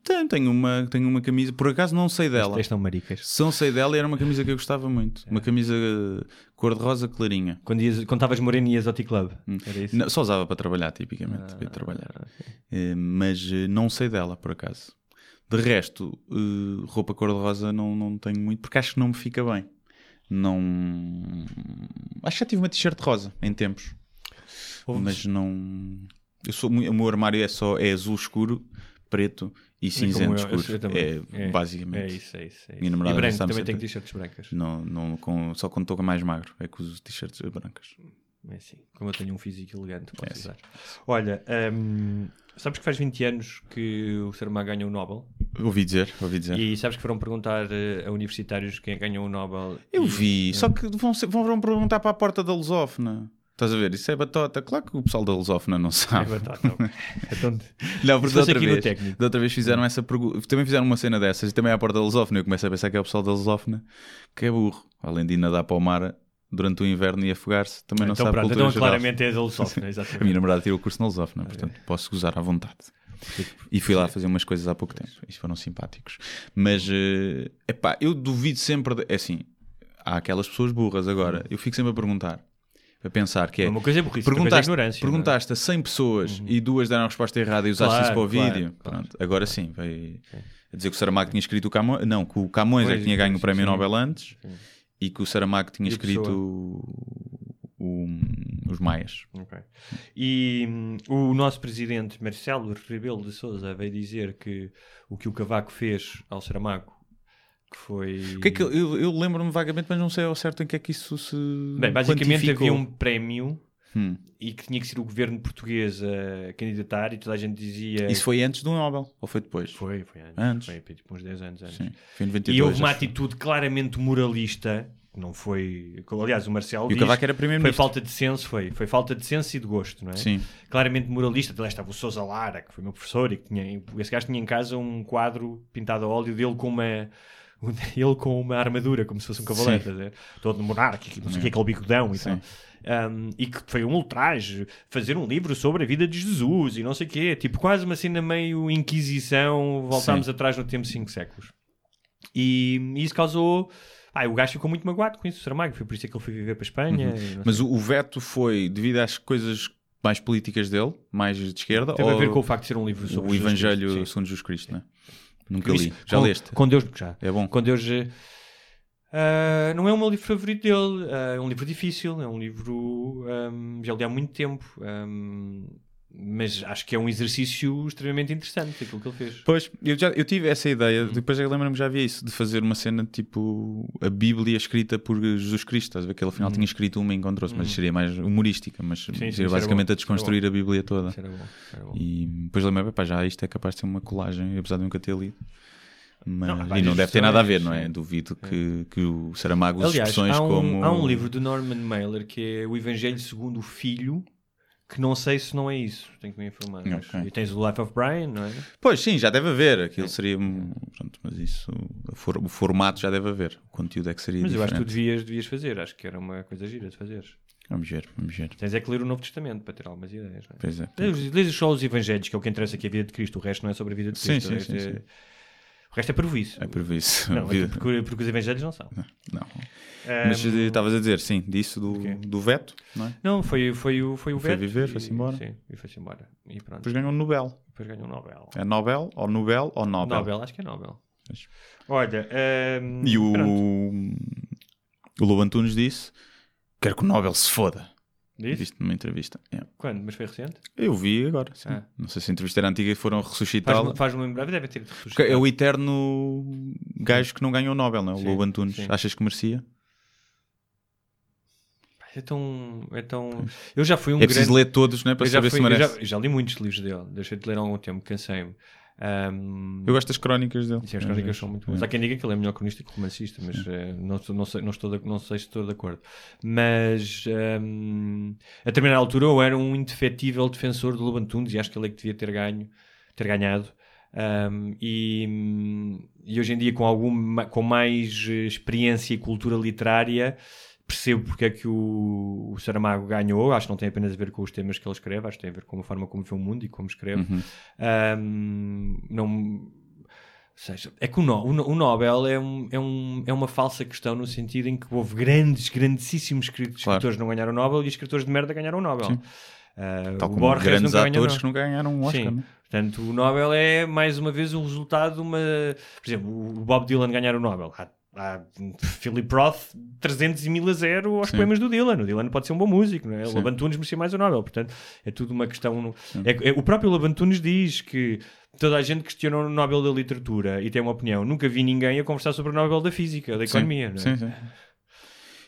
Tenho, tenho, uma, tenho uma camisa, por acaso não sei dela. Estas são maricas. Se não sei dela, era uma camisa que eu gostava muito. É. Uma camisa cor-de-rosa clarinha. Quando, estavas moreno ias ao T-Club. Hum. Era isso? Não, só usava para trabalhar, tipicamente, para ir trabalhar. Eh, mas eh, não sei dela, por acaso. De resto, eh, roupa cor-de-rosa não, não tenho muito, porque acho que não me fica bem. Não. Acho que já tive uma t-shirt rosa em tempos. Houve- Mas não. Eu sou, o meu armário é só é azul escuro, preto e cinzento escuro. também. é, É, basicamente. É isso, é isso. É isso. Minha namorada e branco, também sempre. tenho t-shirts brancas. Não, não, com, só quando estou mais magro é que uso t-shirts brancas. É assim. Como eu tenho um físico elegante, posso É assim. usar. Olha, hum, sabes que faz 20 anos que o Saramago ganhou o Nobel? Ouvi dizer, ouvi dizer. E sabes que foram perguntar eh, a universitários quem ganhou o Nobel? Eu E- vi, só que vão, ser- vão, perguntar para a porta da lusófona. Estás a ver? Isso é batota. Claro que o pessoal da lusófona não É sabe. batata, não. Então, Não, porque da outra, vez, da outra vez fizeram essa pergunta. Também fizeram uma cena dessas e também à porta da lusófona. Eu começo a pensar que é o pessoal da lusófona que é burro. Além de ir nadar para o mar durante o inverno e afogar-se, também não então sabe pronto, cultura então claramente é da Lusófona, A minha exatamente. namorada tirou o curso na lusófona, portanto posso gozar à vontade. E fui lá fazer umas coisas há pouco tempo. Isso foram simpáticos. Mas, é epá, eu duvido sempre. De... É assim, há aquelas pessoas burras agora. Eu fico sempre a perguntar. A pensar que é. Uma coisa é burrice, coisa é Perguntaste, é? perguntaste a 100 pessoas e duas deram a resposta errada e usaste Claro, isso para o claro, vídeo. claro. Pronto, agora sim, vai a dizer que o Saramago tinha escrito o Camões. Não, que o Camões é que Pois, tinha ganho o sim, prémio sim. Nobel antes e que o Saramago tinha E escrito o- os Maias. Ok. E hum, o nosso presidente Marcelo Rebelo de Souza veio dizer que o que o Cavaco fez ao Saramago que foi O que é que eu, eu- lembro-me vagamente, mas não sei ao certo em que é que isso se. Bem, basicamente quantificou. havia um prémio Hum. e que tinha que ser o governo português a candidatar e toda a gente dizia Isso foi antes do Nobel ou foi depois? foi, foi antes, Antes. foi tipo uns 10 anos antes. Sim, foi em 92. E houve uma acho. atitude claramente moralista, não foi. Aliás, o Marcelo E o diz Cavaco era foi primeiro-ministro. falta de senso, foi. Foi falta de senso e de gosto, não é? Sim. Claramente moralista. Lá estava o Sousa Lara, que foi meu professor, e que tinha, esse gajo tinha em casa um quadro pintado a óleo dele com uma. Ele com uma armadura, como se fosse um cavaleiro, ver? todo monarca, não sei o que, aquele bigodão e Sim. tal. Um, e que foi um ultraje fazer um livro sobre a vida de Jesus e não sei o quê, tipo quase uma cena meio Inquisição. Voltámos Sim. atrás no tempo cinco séculos. E isso causou. Ah, o gajo ficou muito magoado com isso, o Saramago. Foi por isso é que ele foi viver para a Espanha. Uhum. Mas o, o veto foi devido às coisas mais políticas dele, mais de esquerda, Teve ou a ver com o facto de ser um livro sobre o Jesus Evangelho Cristo, segundo Jesus Cristo, não é? Nunca li. Já com, leste? Com Deus, já. É bom. Com Deus. ah, não é o meu livro favorito dele. ah, é um livro difícil. É um livro. ahm, já li há muito tempo. ahm, mas acho que é um exercício extremamente interessante aquilo que ele fez. Pois, eu, já, eu tive essa ideia, Uhum. depois lembro-me já havia isso, de fazer uma cena tipo a Bíblia escrita por Jesus Cristo. Estás a ver que ele afinal tinha escrito uma e encontrou-se, mas seria mais humorística, mas Uhum. sim, seria era basicamente bom, a desconstruir a Bíblia toda. Isso era bom. era bom. E depois lembrei-me, pá, já isto é capaz de ser uma colagem, apesar de nunca ter lido. Mas, Não, e não deve ter nada a ver, versões, não é? sim. Duvido que, que o Saramago use Aliás, expressões um, como. há um livro de Norman Mailer que é O Evangelho segundo o Filho, que não sei se não é isso, tenho que me informar. mas- Ok. E tens o Life of Brian, não é? Pois sim, já deve haver. Aquilo seria. um- Pronto, mas isso. o for- O formato já deve haver. O conteúdo é que seria. Mas eu acho que tu diferente. devias, devias fazer, acho que era uma coisa gira de fazeres. Vamos ver, vamos ver. Tens é que ler o Novo Testamento para ter algumas ideias. Não é? Pois é. Lês, só os Evangelhos, que é o que interessa, que é a vida de Cristo. O resto não é sobre a vida de Sim, Cristo. sim, resto sim, é... sim. O resto é prejuízo. É. Não, é porque, porque os Evangelhos não são. Não. Mas eh, estavas a dizer, sim, disso do, do veto, não é? Não, foi, foi, o, foi o Foi veto. viver, e- foi-se embora. Sim, e foi-se embora. E pronto. Depois ganhou o Nobel. Depois ganhou o Nobel. É Nobel, ou Nobel, ou Nobel. Nobel, acho que é Nobel. Olha, ahm, E o, pronto. o Lobo Antunes disse: Quero que o Nobel se foda. Disse numa entrevista. Yeah. Quando? Mas foi recente? Eu vi agora. sim. Ah. Não sei se a entrevista era antiga e foram ressuscitá-la. Faz-me faz lembrar, deve ter Porque É o eterno gajo que não ganhou o Nobel, não é? O Lobo Antunes. sim. Achas que merecia? É tão, é tão... Eu já fui um é preciso grande... ler todos, não é? Para saber fui- se merece. já, já li muitos livros dele, deixei de ler há algum tempo, cansei-me. Ahm, Eu gosto das crónicas dele. Sim, as crónicas são muito boas. É. Há quem diga que ele é melhor cronista que romancista, mas eh, não, não, sei, não, estou de, não sei se estou de acordo. Mas ahm, a determinada altura eu era um indefetível defensor do Loban Tunes e acho que ele é que devia ter ganho, ter ganhado. Ahm, e, e hoje em dia, com, alguma, com mais eh, experiência e cultura literária, percebo porque é que o, o Saramago ganhou. Acho que não tem apenas a ver com os temas que ele escreve, acho que tem a ver com a forma como vê o mundo e como escreve. Uhum. Ahm, não, ou seja, é que o, No- o o Nobel é, um, é, um, é uma falsa questão no sentido em que houve grandes, grandíssimos escri- escritores Claro. que não ganharam o Nobel e escritores de merda ganharam o Nobel. Sim. Ah, Tal como Borges grandes atores que não ganharam um Oscar. Sim. né? Portanto, o Nobel é mais uma vez o resultado de uma. Por exemplo, o Bob Dylan ganhar o Nobel. Há, há Philip Roth 300 e mil a zero aos Sim. poemas do Dylan. O Dylan pode ser um bom músico, não é? O Sim. Labantunes merecia mais o Nobel. Portanto, é tudo uma questão. É, é- o próprio Labantunes diz que toda a gente questiona o Nobel da literatura e tem uma opinião. Nunca vi ninguém a conversar sobre o Nobel da física, da Sim, economia. não é? Sim, sim.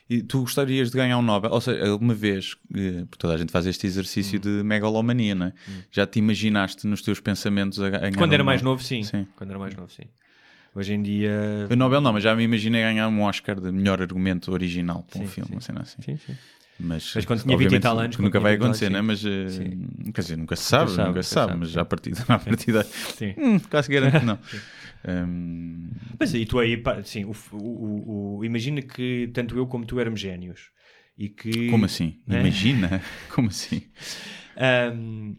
E tu gostarias de ganhar um Nobel? Ou seja, alguma vez, eh, porque toda a gente faz este exercício Hum. de megalomania, não é? Já te imaginaste nos teus pensamentos a ganhar Quando um era mais novo, sim. Sim. Quando era mais novo, sim. Hoje em dia. O Nobel não, mas já me imaginei ganhar um Oscar de melhor argumento original para um Sim, filme, sim. uma cena assim. Sim, sim. Mas, Mas quando tinha 20 e tal anos, nunca vai tinha 20 acontecer, anos, né? mas sim. eh, quer dizer, nunca se sabe, sabe, nunca se sabe, sabe, mas sim. já a partida, à partida Sim. hum, quase garanto que não. Hum, Mas e tu aí, pá, sim, o, o, o- imagina que tanto eu como tu éramos génios. E que, como assim? né? Imagina? Como assim? Ahm,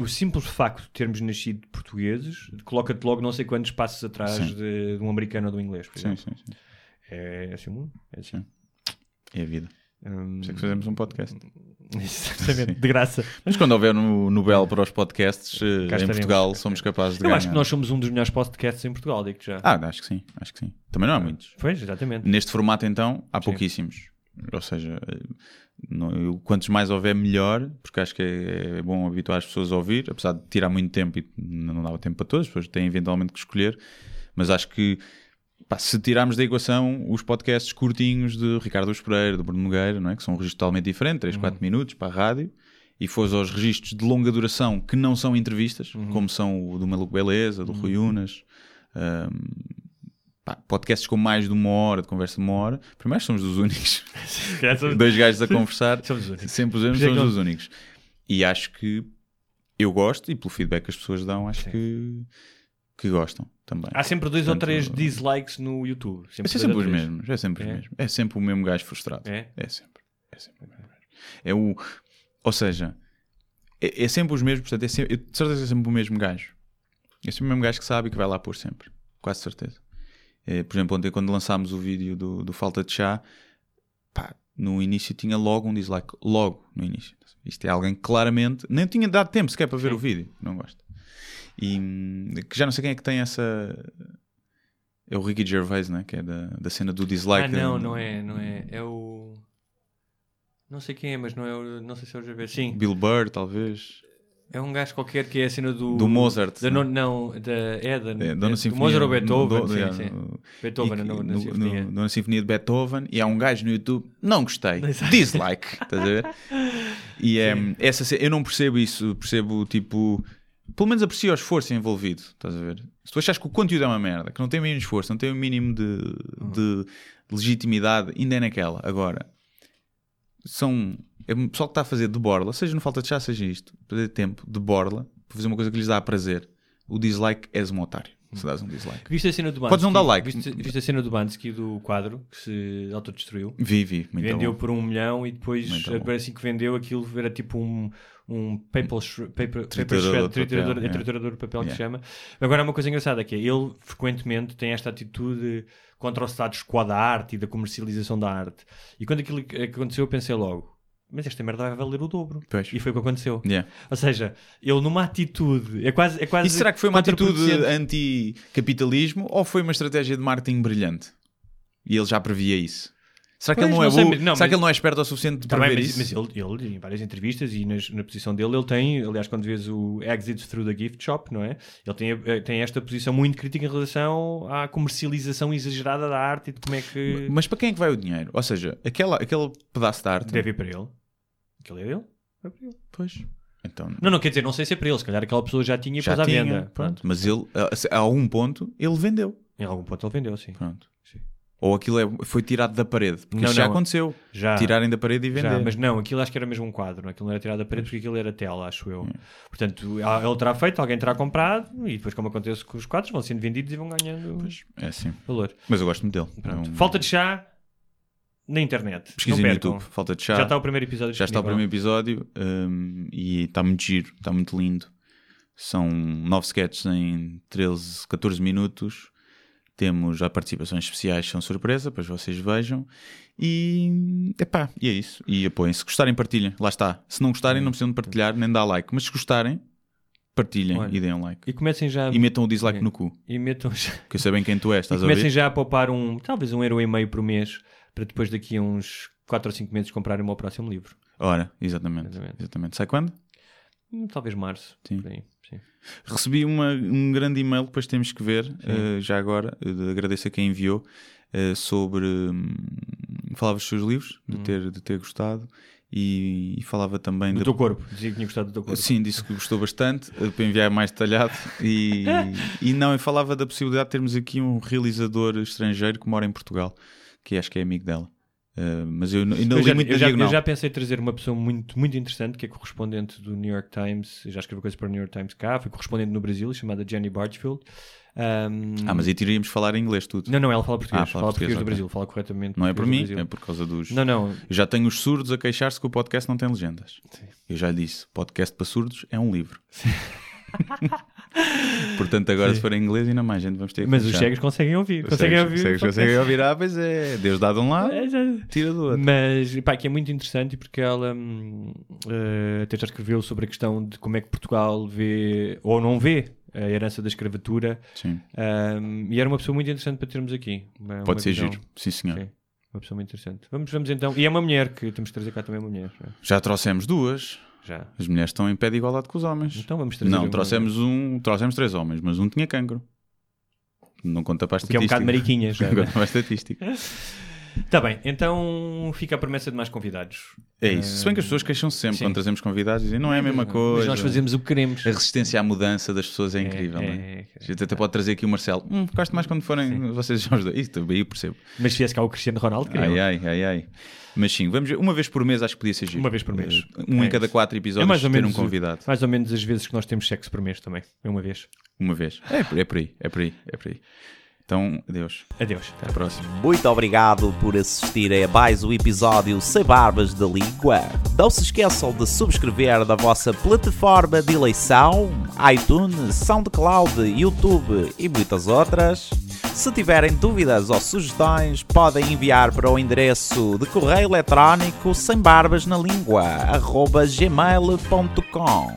o simples facto de termos nascido portugueses coloca-te logo não sei quantos passos atrás de, de um americano ou de um inglês. Por Sim, exemplo. sim, sim. É assim o mundo. É assim. É a vida. Ahm, Por isso é que fazemos um podcast. Exatamente, de graça. Mas quando houver no Nobel para os podcasts, eh, em estaremos. Portugal, somos capazes de Eu ganhar. acho que nós somos um dos melhores podcasts em Portugal, digo já. Ah, acho que sim, acho que sim. Também não há muitos. Pois, exatamente. Neste formato, então, há Sim. pouquíssimos. Ou seja, eh, não- eu- quantos mais houver, melhor, porque acho que é, é bom habituar as pessoas a ouvir, apesar de tirar muito tempo e não dava tempo para todas, as pessoas têm eventualmente que escolher, mas acho que pá, se tirarmos da equação os podcasts curtinhos de Ricardo Luz Pereira, de Bruno Nogueira, não é? que são um registro totalmente diferente, 3, 4 minutos para a rádio, e fores aos registros de longa duração que não são entrevistas, como são o do Maluco Beleza, do Rui Unas, ahm, pá, podcasts com mais de uma hora, de conversa de uma hora, primeiro somos os únicos, dois gajos a conversar, Somos os únicos. sempre os mesmos, é somos os únicos. E acho que eu gosto, e pelo feedback que as pessoas dão, acho Sim. que, que gostam também. Há sempre dois ou Portanto, três dislikes no YouTube. É dois sempre ou os mesmos, é sempre É? os mesmos. É sempre o mesmo gajo frustrado. É? É sempre. É sempre o mesmo gajo. É o. Ou seja, é, é sempre os mesmos, portanto, é sempre, eu, de certeza é sempre o mesmo gajo. É sempre o mesmo gajo que sabe e que vai lá pôr sempre. Quase certeza. É, por exemplo, ontem quando lançámos o vídeo do, do Falta de Chá, pá, no início tinha logo um dislike. Logo no início. Isto é alguém que claramente nem tinha dado tempo sequer para ver Sim. o vídeo. Não gosta. E hum, que já não sei quem é que tem essa. É o Ricky Gervais, né? Que é da, da cena do dislike. Ah, não, eh, não é, não é. É o. Não sei quem é, mas não é o. Não sei se é o Gervais. Sim, Bill Burr, talvez. É um gajo qualquer que é a cena do. Do Mozart, Da non- não, da. É da. É, é, Dona do Sinfonia. Mozart ou Beethoven. do- sim, yeah, sim. no- Beethoven, e- na, na no- sinfonia. no- na Sinfonia de Beethoven. E há um gajo no YouTube, não gostei. Exato. Dislike. Estás a ver? E é, essa, eu não percebo isso. Percebo tipo. Pelo menos aprecio o esforço envolvido. Estás a ver? Se tu achas que o conteúdo é uma merda, que não tem o mínimo esforço, não tem o mínimo de, de legitimidade, ainda é naquela. Agora, são. É o pessoal que está a fazer de borla, seja no falta de chá, seja isto, perder tempo de borla para fazer uma coisa que lhes dá prazer. O dislike és um otário. Se dás um dislike. Viste a cena do Bansky? Podes não dar like. Viste, viste a cena do Bansky do quadro que se autodestruiu? Vi, vi. Muito vendeu bom. por um milhão e depois, Muito bom. assim que vendeu, aquilo era tipo um, um paper, paper, paper Triturador de triturador, papel, é triturador de papel que Yeah. se chama. Agora, uma coisa engraçada que é, ele frequentemente tem esta atitude contra o status quo da arte e da comercialização da arte. E quando aquilo aconteceu, eu pensei logo, mas esta merda vai valer o dobro. Pois. E foi o que aconteceu. Yeah. Ou seja, ele numa atitude, é quase, é quase E será que foi uma atitude anti-capitalismo ou foi uma estratégia de marketing brilhante? E ele já previa isso. Será que Pois, ele não é não sei, mas- não, Será mas- que ele não é esperto o suficiente para ver mas, isso? mas ele, ele, em várias entrevistas e nas- na posição dele, ele tem, aliás, quando vês o Exits Through the Gift Shop, não é? Ele tem, eh, tem esta posição muito crítica em relação à comercialização exagerada da arte e de como é que Mas para quem é que vai o dinheiro? Ou seja, aquela, aquele pedaço de arte. deve ir para ele. Aquele é dele? Vai para ele. Pois. Então, Não, não, quer dizer, não sei se é para ele, se calhar aquela pessoa já tinha e já pôs à tinha, venda. pronto. Pronto. Mas ele, a, a algum ponto, ele vendeu. Em algum ponto ele vendeu, sim. Pronto. Sim. Ou aquilo é- foi tirado da parede. Porque Não, isso já não. aconteceu. Já. Tirarem da parede e vender. Já, mas não, aquilo acho que era mesmo um quadro, aquilo não era tirado da parede porque aquilo era tela, acho eu. Portanto, a- ele terá feito, alguém terá comprado e depois, como acontece com os quadros, vão sendo vendidos e vão ganhando É assim. valor. Mas eu gosto muito dele. Pronto. É um- Falta de chá na internet. Pesquisa não no. YouTube. Falta de chá. Já está o primeiro episódio Já está o primeiro episódio hum, e está muito giro, está muito lindo. São nove sketches em 13, 14 minutos. Temos já participações especiais, são surpresa, depois vocês vejam. E, epá, e é isso. E apoiem. Se gostarem, partilhem. Lá está. Se não gostarem, não precisam de partilhar nem dar like. Mas se gostarem, partilhem Olha, e deem um like. E comecem já E metam o dislike É. no cu. e metam já, Que eu sei bem quem tu és, e estás a comecem ver? já a poupar um, talvez um euro e meio por mês para depois daqui a uns 4 ou 5 meses comprarem o meu próximo livro. Ora, exatamente. Exatamente. exatamente. Sai quando? Hum, Talvez março. Sim. aí, sim. Recebi uma- um grande e-mail, depois temos que ver, eh, já agora, eh, agradeço a quem enviou, eh, sobre. hum, falava dos seus livros, de, ter, de ter gostado, e, e falava também Do da- teu corpo. Dizia que tinha gostado do teu corpo. Sim, disse que gostou bastante, para enviar mais detalhado. E, e não, e falava da possibilidade de termos aqui um realizador estrangeiro que mora em Portugal, que acho que é amigo dela. Eh, mas eu, Eu já, eu na já- eu já pensei em trazer uma pessoa muito, muito interessante que é correspondente do New York Times, já escreveu coisas para o New York Times cá, foi correspondente no Brasil, chamada Jenny Bargefield. Um, Ah, mas aí teríamos falar em inglês tudo. Não, não, ela fala português, Ah, fala fala português, português, do. Brasil, fala corretamente. Não é por mim, é por causa dos. Não, não, Eu já tenho os surdos a queixar-se que o podcast não tem legendas. Eu já lhe disse: podcast para surdos é um livro. Portanto, agora se for em inglês, ainda mais gente vamos ter mas os cegos conseguem ouvir. Os Conseguem cegos- ouvir. cegos conseguem ouvir. Ah, pois é. Deus dá de um lado, É, tira do outro. Mas, pá, que é muito interessante porque ela hum, eh, até já escreveu sobre a questão de como é que Portugal vê, ou não vê, a herança da escravatura. Sim. Um, e era uma pessoa muito interessante para termos aqui. Uma- uma Pode ser visão. giro. Sim, senhor. Sim, uma pessoa muito interessante. Vamos, vamos então. E é uma mulher, que temos que trazer cá também uma mulher. Já trouxemos duas. Já. As mulheres estão em pé de igualdade com os homens. Então vamos trazer Não, uma- trouxemos um, trouxemos três homens, mas um tinha cancro. Não conta para a O que é um estatística. bocado mariquinhas. Não conta para a estatística. Tá bem, então fica a promessa de mais convidados. É isso. Se bem que as pessoas queixam-se sempre Sim. quando trazemos convidados, dizem não é a mesma coisa. Mas nós fazemos o que queremos. A resistência à mudança das pessoas é incrível, é, não é? é, A gente até pode trazer aqui o Marcelo. Hum, gosto mais quando forem vocês já os dois. Isso também eu percebo. Mas se viesse cá o Cristiano Ronaldo, queria. Ai, ai, ai, ai. Mas sim, vamos ver. Uma vez por mês acho que podia ser giro. Uma vez por mês. Um É em cada quatro É episódios mais ou, ter menos, um convidado. mais ou menos as vezes que nós temos sexo por mês também. É uma vez. Uma vez. É, é por aí, é por aí, é por aí. Então, adeus. Adeus. Até à próxima. Muito obrigado por assistir a mais um episódio Sem Barbas da Língua. Não se esqueçam de subscrever na vossa plataforma de eleição, iTunes, SoundCloud, YouTube e muitas outras. Se tiverem dúvidas ou sugestões, podem enviar para o endereço de correio eletrónico sem barbas na língua, gmail.com.